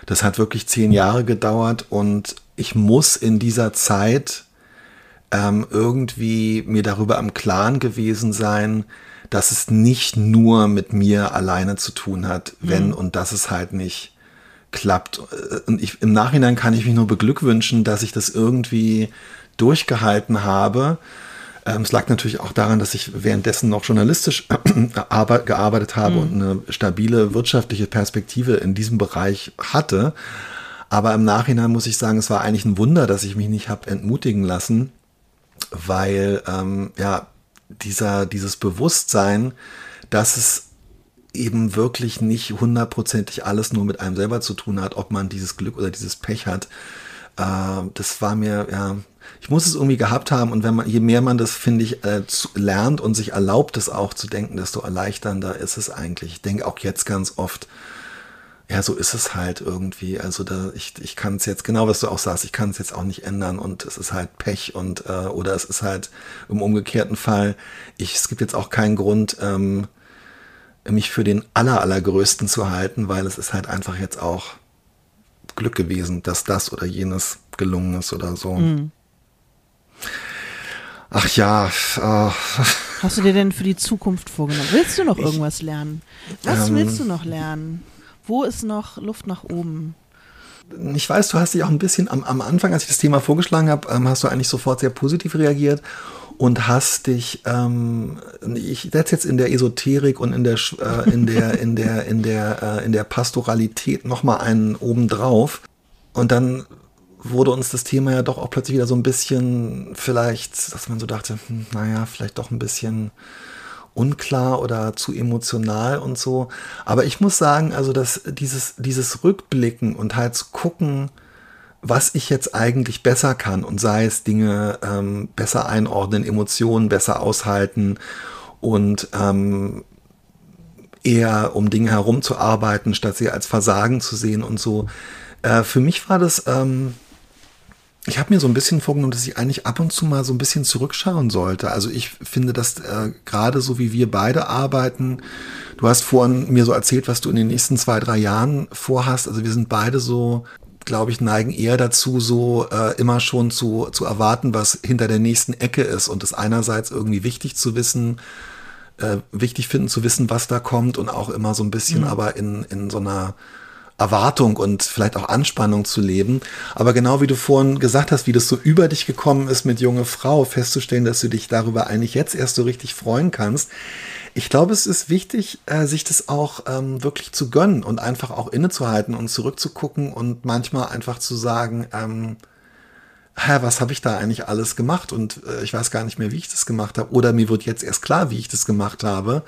[SPEAKER 2] Das hat wirklich zehn Jahre gedauert und ich muss in dieser Zeit ähm, irgendwie mir darüber im Klaren gewesen sein, dass es nicht nur mit mir alleine zu tun hat, wenn und dass es halt nicht klappt. Äh, Und ich, im Nachhinein kann ich mich nur beglückwünschen, dass ich das irgendwie durchgehalten habe. Ähm, es lag natürlich auch daran, dass ich währenddessen noch journalistisch [CLEARS THROAT] arbe- gearbeitet habe und eine stabile wirtschaftliche Perspektive in diesem Bereich hatte. Aber im Nachhinein muss ich sagen, es war eigentlich ein Wunder, dass ich mich nicht habe entmutigen lassen, weil ähm, ja dieser dieses Bewusstsein, dass es eben wirklich nicht hundertprozentig alles nur mit einem selber zu tun hat, ob man dieses Glück oder dieses Pech hat. Äh, das war mir, ja, ich muss es irgendwie gehabt haben und wenn man, je mehr man das, finde ich, äh, zu, lernt und sich erlaubt, es auch zu denken, desto erleichternder ist es eigentlich. Ich denke auch jetzt ganz oft, ja, so ist es halt irgendwie. Also da, ich, ich kann es jetzt, genau was du auch sagst, ich kann es jetzt auch nicht ändern und es ist halt Pech und äh, oder es ist halt im umgekehrten Fall, ich, es gibt jetzt auch keinen Grund, ähm, mich für den aller, allergrößten zu halten, weil es ist halt einfach jetzt auch Glück gewesen, dass das oder jenes gelungen ist oder so. Ach ja, äh, [LAUGHS]
[SPEAKER 1] hast du dir denn für die Zukunft vorgenommen? Willst du noch irgendwas lernen? Was
[SPEAKER 2] Ähm,
[SPEAKER 1] willst du noch lernen? Wo ist noch Luft nach oben?
[SPEAKER 2] ich weiß, du hast dich auch ein bisschen am, am Anfang, als ich das Thema vorgeschlagen habe, ähm, hast du eigentlich sofort sehr positiv reagiert und hast dich, ähm, ich setze jetzt in der Esoterik und in der, äh, in der, in der, in der, äh, in der Pastoralität nochmal einen obendrauf. Und dann wurde uns das Thema ja doch auch plötzlich wieder so ein bisschen, vielleicht, dass man so dachte, hm, naja, vielleicht doch ein bisschen unklar oder zu emotional und so. Aber ich muss sagen, also dass dieses, dieses Rückblicken und halt zu gucken, was ich jetzt eigentlich besser kann und sei es Dinge ähm, besser einordnen, Emotionen besser aushalten und ähm, eher um Dinge herumzuarbeiten, statt sie als Versagen zu sehen und so. Äh, für mich war das, ähm, ich habe mir so ein bisschen vorgenommen, dass ich eigentlich ab und zu mal so ein bisschen zurückschauen sollte. Also ich finde, dass äh, gerade so wie wir beide arbeiten, du hast vorhin mir so erzählt, was du in den nächsten zwei, drei Jahren vorhast. Also wir sind beide so, glaube ich, neigen eher dazu, so äh, immer schon zu, zu erwarten, was hinter der nächsten Ecke ist und es einerseits irgendwie wichtig zu wissen, äh, wichtig finden zu wissen, was da kommt und auch immer so ein bisschen aber in, in so einer Erwartung und vielleicht auch Anspannung zu leben. Aber genau wie du vorhin gesagt hast, wie das so über dich gekommen ist mit junge Frau, festzustellen, dass du dich darüber eigentlich jetzt erst so richtig freuen kannst. ich glaube, es ist wichtig, äh, sich das auch ähm, wirklich zu gönnen und einfach auch innezuhalten und zurückzugucken und manchmal einfach zu sagen, ähm, hä, was habe ich da eigentlich alles gemacht und äh, ich weiß gar nicht mehr, wie ich das gemacht habe oder mir wird jetzt erst klar, wie ich das gemacht habe.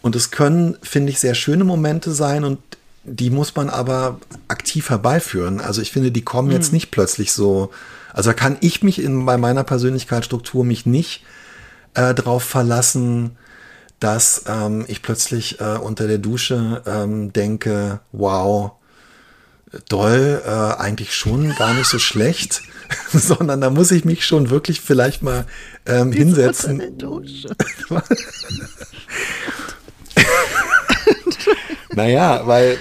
[SPEAKER 2] Und es können, finde ich, sehr schöne Momente sein und die muss man aber aktiv herbeiführen. Also ich finde, die kommen mhm. jetzt nicht plötzlich so. Also da kann ich mich in, bei meiner Persönlichkeitsstruktur mich nicht äh, darauf verlassen, dass ähm, ich plötzlich äh, unter der Dusche ähm, denke, wow, doll, äh, eigentlich schon gar nicht so schlecht, [LAUGHS] sondern da muss ich mich schon wirklich vielleicht mal ähm, hinsetzen. Unter der Dusche. [LAUGHS] [LAUGHS] Naja, weil,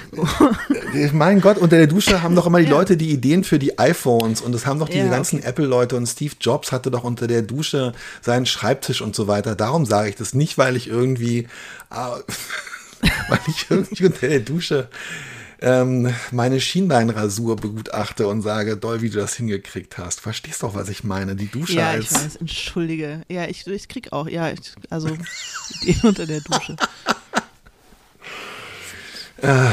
[SPEAKER 2] äh, mein Gott, unter der Dusche haben doch immer die. Leute die Ideen für die iPhones und es haben doch diese ja, ganzen okay. Apple-Leute und Steve Jobs hatte doch unter der Dusche seinen Schreibtisch und so weiter. Darum sage ich das nicht, weil ich irgendwie, äh, [LAUGHS] weil ich irgendwie unter der Dusche ähm, meine Schienbeinrasur begutachte und sage, doll, wie du das hingekriegt hast. Verstehst doch, was ich meine? Die Dusche
[SPEAKER 1] ja,
[SPEAKER 2] als.
[SPEAKER 1] Ja, ich weiß, entschuldige. Ja, ich, ich krieg auch, ja, ich, also Ideen [LAUGHS] unter der Dusche.
[SPEAKER 2] Äh.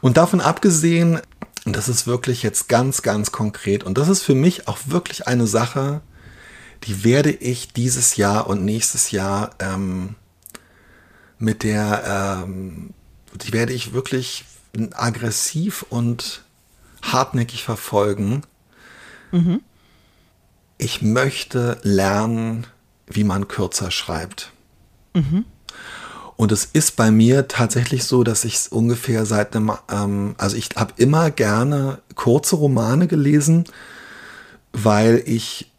[SPEAKER 2] Und davon abgesehen, das ist wirklich jetzt ganz, ganz konkret und das ist für mich auch wirklich eine Sache, die werde ich dieses Jahr und nächstes Jahr ähm, mit der, ähm, die werde ich wirklich aggressiv und hartnäckig verfolgen. Mhm. Ich möchte lernen, wie man kürzer schreibt. Mhm. Und es ist bei mir tatsächlich so, dass ich es ungefähr seit einem, ähm, also ich habe immer gerne kurze Romane gelesen, weil ich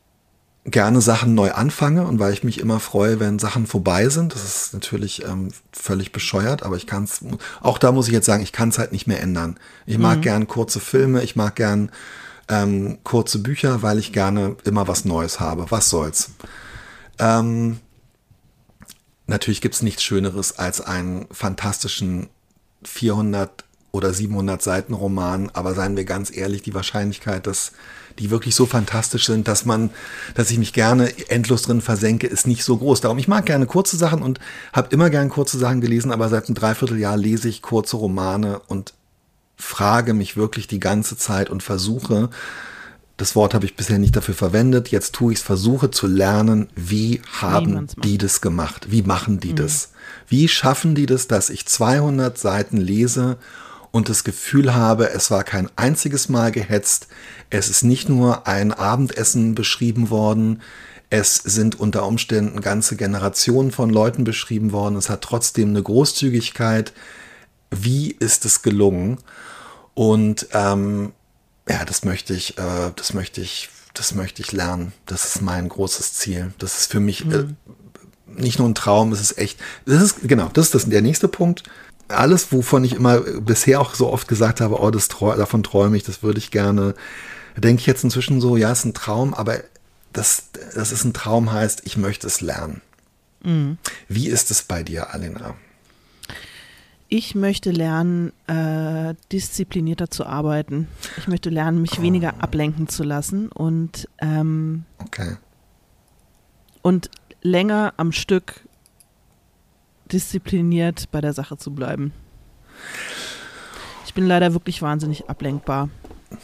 [SPEAKER 2] gerne Sachen neu anfange und weil ich mich immer freue, wenn Sachen vorbei sind. Das ist natürlich ähm, völlig bescheuert, aber ich kann es, auch da muss ich jetzt sagen, ich kann es halt nicht mehr ändern. Ich mag mhm. gern kurze Filme, ich mag gern ähm, kurze Bücher, weil ich gerne immer was Neues habe. Was soll's. Ähm, Natürlich gibt es nichts Schöneres als einen fantastischen 400 oder 700 Seiten Roman, aber seien wir ganz ehrlich, die Wahrscheinlichkeit, dass die wirklich so fantastisch sind, dass man, dass ich mich gerne endlos drin versenke, ist nicht so groß. Darum, ich mag gerne kurze Sachen und habe immer gern kurze Sachen gelesen, aber seit einem Dreivierteljahr lese ich kurze Romane und frage mich wirklich die ganze Zeit und versuche, das Wort habe ich bisher nicht dafür verwendet. Jetzt tue ich es, versuche zu lernen, wie haben die das gemacht? Wie machen die mhm. das? Wie schaffen die das, dass ich 200 Seiten lese und das Gefühl habe, es war kein einziges Mal gehetzt. Es ist nicht nur ein Abendessen beschrieben worden. Es sind unter Umständen ganze Generationen von Leuten beschrieben worden. Es hat trotzdem eine Großzügigkeit. Wie ist es gelungen? Und ähm, ja, das möchte ich, äh, das möchte ich, das möchte ich lernen. Das ist mein großes Ziel. Das ist für mich äh, mhm. äh, nicht nur ein Traum, es ist echt. Das ist genau, das ist das, der nächste Punkt. Alles, wovon ich immer bisher auch so oft gesagt habe, oh, das trau davon träume ich, das würde ich gerne. Denke ich jetzt inzwischen so, ja, es ist ein Traum, aber das, das ist ein Traum heißt, ich möchte es lernen. Mhm. Wie ist es bei dir, Alina?
[SPEAKER 1] Ich möchte lernen, äh, disziplinierter zu arbeiten. Ich möchte lernen, mich oh. weniger ablenken zu lassen und, ähm, okay. und länger am Stück diszipliniert bei der Sache zu bleiben. Ich bin leider wirklich wahnsinnig ablenkbar.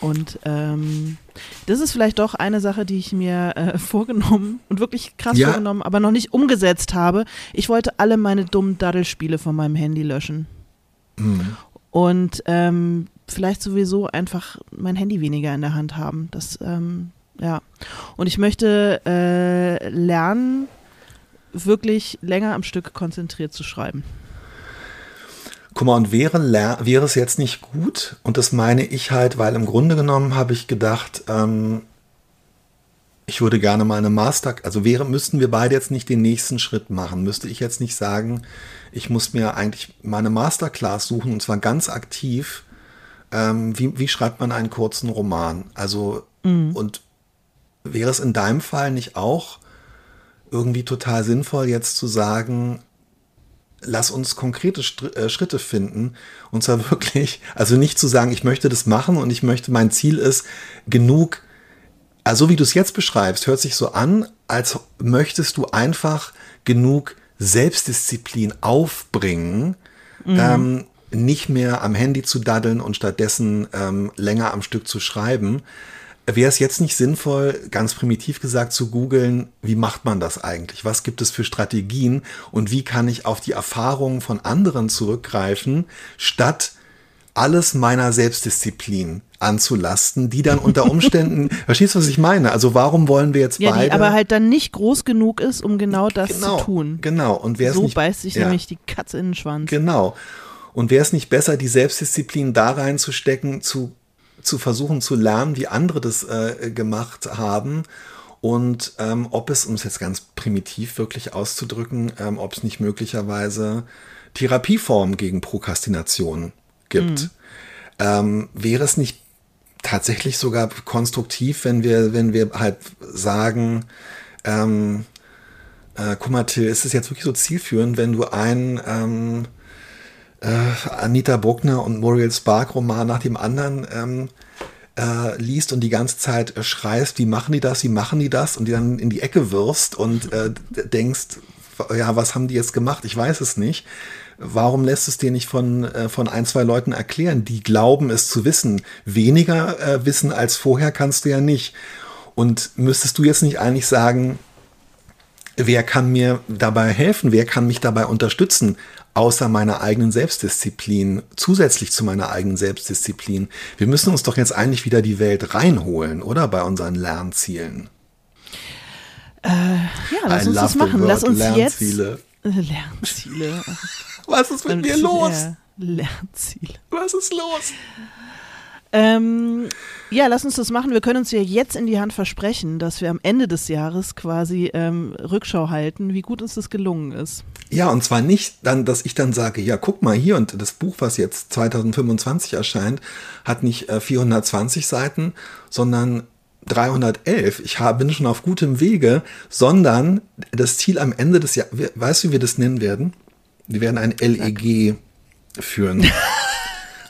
[SPEAKER 1] Und ähm, das ist vielleicht doch eine Sache, die ich mir äh, [LAUGHS] vorgenommen und wirklich krass ja. vorgenommen, aber noch nicht umgesetzt habe. Ich wollte alle meine dummen Daddelspiele von meinem Handy löschen. Mhm. Und ähm, vielleicht sowieso einfach mein Handy weniger in der Hand haben. Das, ähm, ja. Und ich möchte äh, lernen, wirklich länger am Stück konzentriert zu schreiben.
[SPEAKER 2] Guck mal, und wäre, wäre es jetzt nicht gut, und das meine ich halt, weil im Grunde genommen habe ich gedacht, ähm, ich würde gerne mal eine Master, also wäre, müssten wir beide jetzt nicht den nächsten Schritt machen, müsste ich jetzt nicht sagen, ich muss mir eigentlich meine Masterclass suchen und zwar ganz aktiv. Ähm, wie, wie schreibt man einen kurzen Roman? Also, mhm. und wäre es in deinem Fall nicht auch irgendwie total sinnvoll, jetzt zu sagen, lass uns konkrete äh, Schritte finden. Und zwar [LAUGHS] wirklich, also nicht zu sagen, ich möchte das machen und ich möchte, mein Ziel ist, genug, also wie du es jetzt beschreibst, hört sich so an, als möchtest du einfach genug Selbstdisziplin aufbringen, mhm. ähm, nicht mehr am Handy zu daddeln und stattdessen ähm, länger am Stück zu schreiben, wäre es jetzt nicht sinnvoll, ganz primitiv gesagt, zu googeln, wie macht man das eigentlich? Was gibt es für Strategien und wie kann ich auf die Erfahrungen von anderen zurückgreifen, statt alles meiner Selbstdisziplin anzulasten, die dann unter Umständen, [LAUGHS] verstehst du, was ich meine? Also warum wollen wir jetzt
[SPEAKER 1] ja,
[SPEAKER 2] beide?
[SPEAKER 1] Die aber halt dann nicht groß genug ist, um genau das
[SPEAKER 2] genau,
[SPEAKER 1] zu tun.
[SPEAKER 2] Genau. Und wer
[SPEAKER 1] so
[SPEAKER 2] nicht,
[SPEAKER 1] beißt sich
[SPEAKER 2] ja.
[SPEAKER 1] nämlich die Katze in den Schwanz.
[SPEAKER 2] Genau. Und wäre es nicht besser, die Selbstdisziplin da reinzustecken, zu zu versuchen zu lernen, wie andere das äh, gemacht haben und ähm, ob es, um es jetzt ganz primitiv wirklich auszudrücken, ähm, ob es nicht möglicherweise Therapieformen gegen Prokrastination gibt. Mhm. Ähm, wäre es nicht tatsächlich sogar konstruktiv, wenn wir, wenn wir halt sagen, ähm, äh, guck mal, Till, ist es jetzt wirklich so zielführend, wenn du ein ähm, äh, Anita Bruckner und Muriel Spark Roman nach dem anderen ähm, äh, liest und die ganze Zeit äh, schreist, wie machen die das, wie machen die das und die dann in die Ecke wirfst und äh, denkst, ja, was haben die jetzt gemacht? Ich weiß es nicht. Warum lässt es dir nicht von, äh, von ein, zwei Leuten erklären, die glauben es zu wissen? Weniger äh, wissen als vorher kannst du ja nicht. Und müsstest du jetzt nicht eigentlich sagen, wer kann mir dabei helfen? Wer kann mich dabei unterstützen? außer meiner eigenen Selbstdisziplin, zusätzlich zu meiner eigenen Selbstdisziplin. Wir müssen uns doch jetzt eigentlich wieder die Welt reinholen, oder? Bei unseren Lernzielen.
[SPEAKER 1] Äh, ja, lass I uns das machen. Lass uns Lernziele. jetzt. [LAUGHS] Lernziele.
[SPEAKER 2] Was ist mit mir los?
[SPEAKER 1] Lernziele.
[SPEAKER 2] Was ist los?
[SPEAKER 1] Ähm, ja, lass uns das machen. Wir können uns ja jetzt in die Hand versprechen, dass wir am Ende des Jahres quasi ähm, Rückschau halten, wie gut uns das gelungen ist.
[SPEAKER 2] Ja, und zwar nicht dann, dass ich dann sage, ja, guck mal hier und das Buch, was jetzt 2025 erscheint, hat nicht äh, 420 Seiten, sondern 311. Ich bin schon auf gutem Wege, sondern das Ziel am Ende des Jahres, weißt du, wie wir das nennen werden? Wir werden ein LEG führen. [LAUGHS]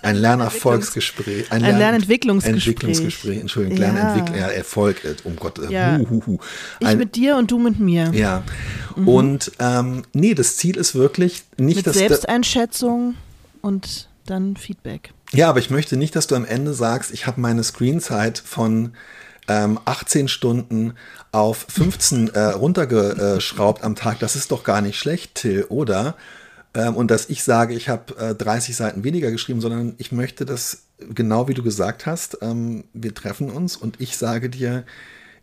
[SPEAKER 2] Ein Lernerfolgsgespräch.
[SPEAKER 1] Ein, ein Lernentwicklungsgespräch.
[SPEAKER 2] Entwicklungsgespräch, Entschuldigung, ja. Lernentwickler, ja, Erfolg, äh, um Gott.
[SPEAKER 1] Äh, ja. Hu, hu, hu. Ein, ich mit dir und du mit mir.
[SPEAKER 2] Ja. Mhm. Und ähm, nee, das Ziel ist wirklich nicht,
[SPEAKER 1] mit
[SPEAKER 2] dass.
[SPEAKER 1] Selbsteinschätzung und dann Feedback.
[SPEAKER 2] Ja, aber ich möchte nicht, dass du am Ende sagst, ich habe meine Screenzeit von ähm, 18 Stunden auf 15 äh, runtergeschraubt am Tag. Das ist doch gar nicht schlecht, Till, oder? Ähm, und dass ich sage, ich habe äh, 30 Seiten weniger geschrieben, sondern ich möchte das genau wie du gesagt hast. Ähm, wir treffen uns und ich sage dir,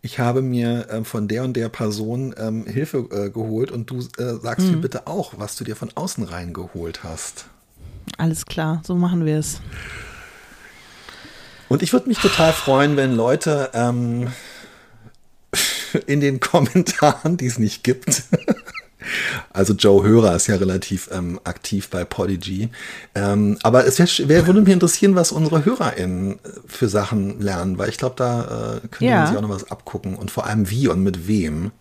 [SPEAKER 2] ich habe mir äh, von der und der Person ähm, Hilfe äh, geholt und du äh, sagst mhm. mir bitte auch, was du dir von außen reingeholt hast.
[SPEAKER 1] Alles klar, so machen wir es.
[SPEAKER 2] Und ich würde mich total freuen, wenn Leute ähm, in den Kommentaren, die es nicht gibt, [LAUGHS] Also Joe Hörer ist ja relativ ähm, aktiv bei Podigy. Ähm, aber es wär, wär, würde mich interessieren, was unsere HörerInnen für Sachen lernen, weil ich glaube, da äh, können ja. sie auch noch was abgucken und vor allem wie und mit wem.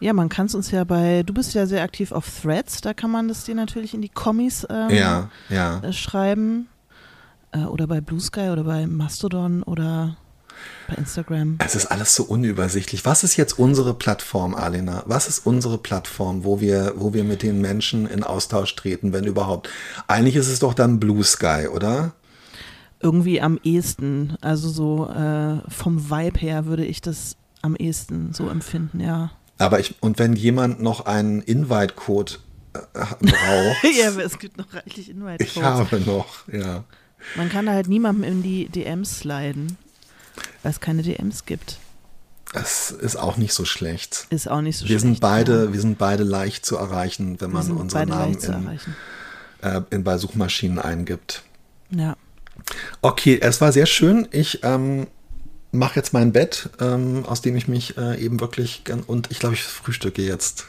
[SPEAKER 1] Ja, man kann es uns ja bei, du bist ja sehr aktiv auf Threads, da kann man das dir natürlich in die Kommis ähm,
[SPEAKER 2] ja, ja.
[SPEAKER 1] Äh, schreiben. Äh, oder bei Blue Sky oder bei Mastodon oder bei Instagram.
[SPEAKER 2] Es ist alles so unübersichtlich. Was ist jetzt unsere Plattform, Alena? Was ist unsere Plattform, wo wir, wo wir mit den Menschen in Austausch treten, wenn überhaupt? Eigentlich ist es doch dann Blue Sky, oder?
[SPEAKER 1] Irgendwie am ehesten. Also so äh, vom Vibe her würde ich das am ehesten so empfinden, ja.
[SPEAKER 2] Aber ich, und wenn jemand noch einen Invite-Code äh, braucht. [LAUGHS]
[SPEAKER 1] ja, aber es gibt noch reichlich Invite-Codes.
[SPEAKER 2] Ich habe noch, ja.
[SPEAKER 1] Man kann da halt niemandem in die DMs sliden weil es keine DMs gibt.
[SPEAKER 2] Es ist auch nicht so schlecht.
[SPEAKER 1] Ist auch nicht so
[SPEAKER 2] wir
[SPEAKER 1] schlecht.
[SPEAKER 2] Sind beide, ja. Wir sind beide leicht zu erreichen, wenn man unsere Namen in, äh, in, bei Suchmaschinen eingibt.
[SPEAKER 1] Ja.
[SPEAKER 2] Okay, es war sehr schön. Ich ähm, mache jetzt mein Bett, ähm, aus dem ich mich äh, eben wirklich und ich glaube, ich frühstücke jetzt.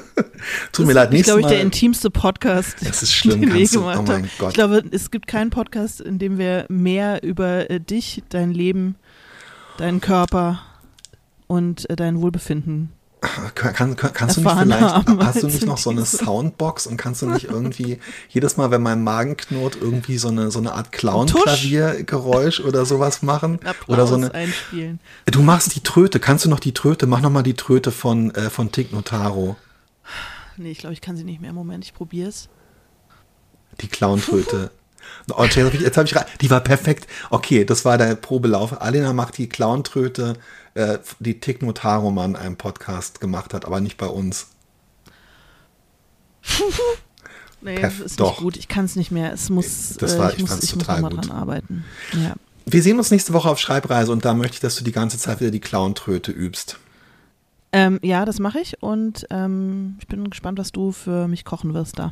[SPEAKER 2] [LAUGHS] Tut das mir leid,
[SPEAKER 1] nicht. Das ist, glaube ich, der intimste Podcast, [LAUGHS]
[SPEAKER 2] es ist schlimm,
[SPEAKER 1] den
[SPEAKER 2] wir
[SPEAKER 1] gemacht oh haben. Ich glaube, es gibt keinen Podcast, in dem wir mehr über äh, dich, dein Leben, deinen Körper und äh, dein Wohlbefinden
[SPEAKER 2] kann, kann, kannst du nicht vielleicht, haben, hast du nicht noch so eine Soundbox und kannst du nicht irgendwie [LAUGHS] jedes Mal, wenn mein Magen knurrt, irgendwie so eine, so eine Art Clown-Klaviergeräusch oder sowas machen?
[SPEAKER 1] Applaus
[SPEAKER 2] oder so eine.
[SPEAKER 1] Einspielen.
[SPEAKER 2] Du machst die Tröte, kannst du noch die Tröte? Mach noch mal die Tröte von, äh, von Tick Notaro.
[SPEAKER 1] Nee, ich glaube, ich kann sie nicht mehr. Moment, ich probier's.
[SPEAKER 2] Die Clowntröte. [LAUGHS] Oh, jetzt habe ich, jetzt hab ich, die war perfekt. Okay, das war der Probelauf. Alena macht die Clowntröte, äh, die Tick Notaroman einem Podcast gemacht hat, aber nicht bei uns. [LAUGHS]
[SPEAKER 1] nee, Perf ist doch. nicht gut. Ich kann es nicht mehr. Es muss,
[SPEAKER 2] das war,
[SPEAKER 1] äh, ich, ich muss,
[SPEAKER 2] ich muss mal
[SPEAKER 1] dran arbeiten. Ja.
[SPEAKER 2] Wir sehen uns nächste Woche auf Schreibreise und da möchte ich, dass du die ganze Zeit wieder die Clowntröte übst.
[SPEAKER 1] Ähm, ja, das mache ich und ähm, ich bin gespannt, was du für mich kochen wirst da.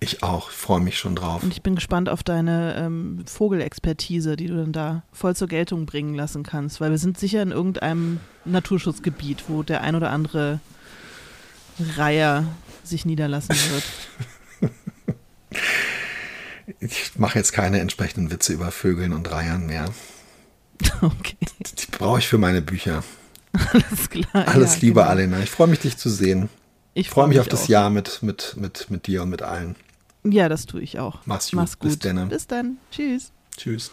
[SPEAKER 2] Ich auch, freue mich schon drauf.
[SPEAKER 1] Und ich bin gespannt auf deine ähm, Vogelexpertise, die du dann da voll zur Geltung bringen lassen kannst, weil wir sind sicher in irgendeinem Naturschutzgebiet, wo der ein oder andere Reiher sich niederlassen wird. [LAUGHS]
[SPEAKER 2] ich mache jetzt keine entsprechenden Witze über Vögeln und Reihern mehr. [LAUGHS]
[SPEAKER 1] Okay.
[SPEAKER 2] Die brauche ich für meine Bücher. [LAUGHS]
[SPEAKER 1] Alles klar.
[SPEAKER 2] Alles ja, Liebe, genau. Alena. Ich freue mich, dich zu sehen.
[SPEAKER 1] Ich freue mich,
[SPEAKER 2] mich auf das
[SPEAKER 1] auch.
[SPEAKER 2] Jahr mit, mit, mit, mit dir und mit allen.
[SPEAKER 1] Ja, das tue ich auch.
[SPEAKER 2] Mach's gut. Mach's
[SPEAKER 1] gut.
[SPEAKER 2] Bis dann.
[SPEAKER 1] Bis dann. Tschüss.
[SPEAKER 2] Tschüss.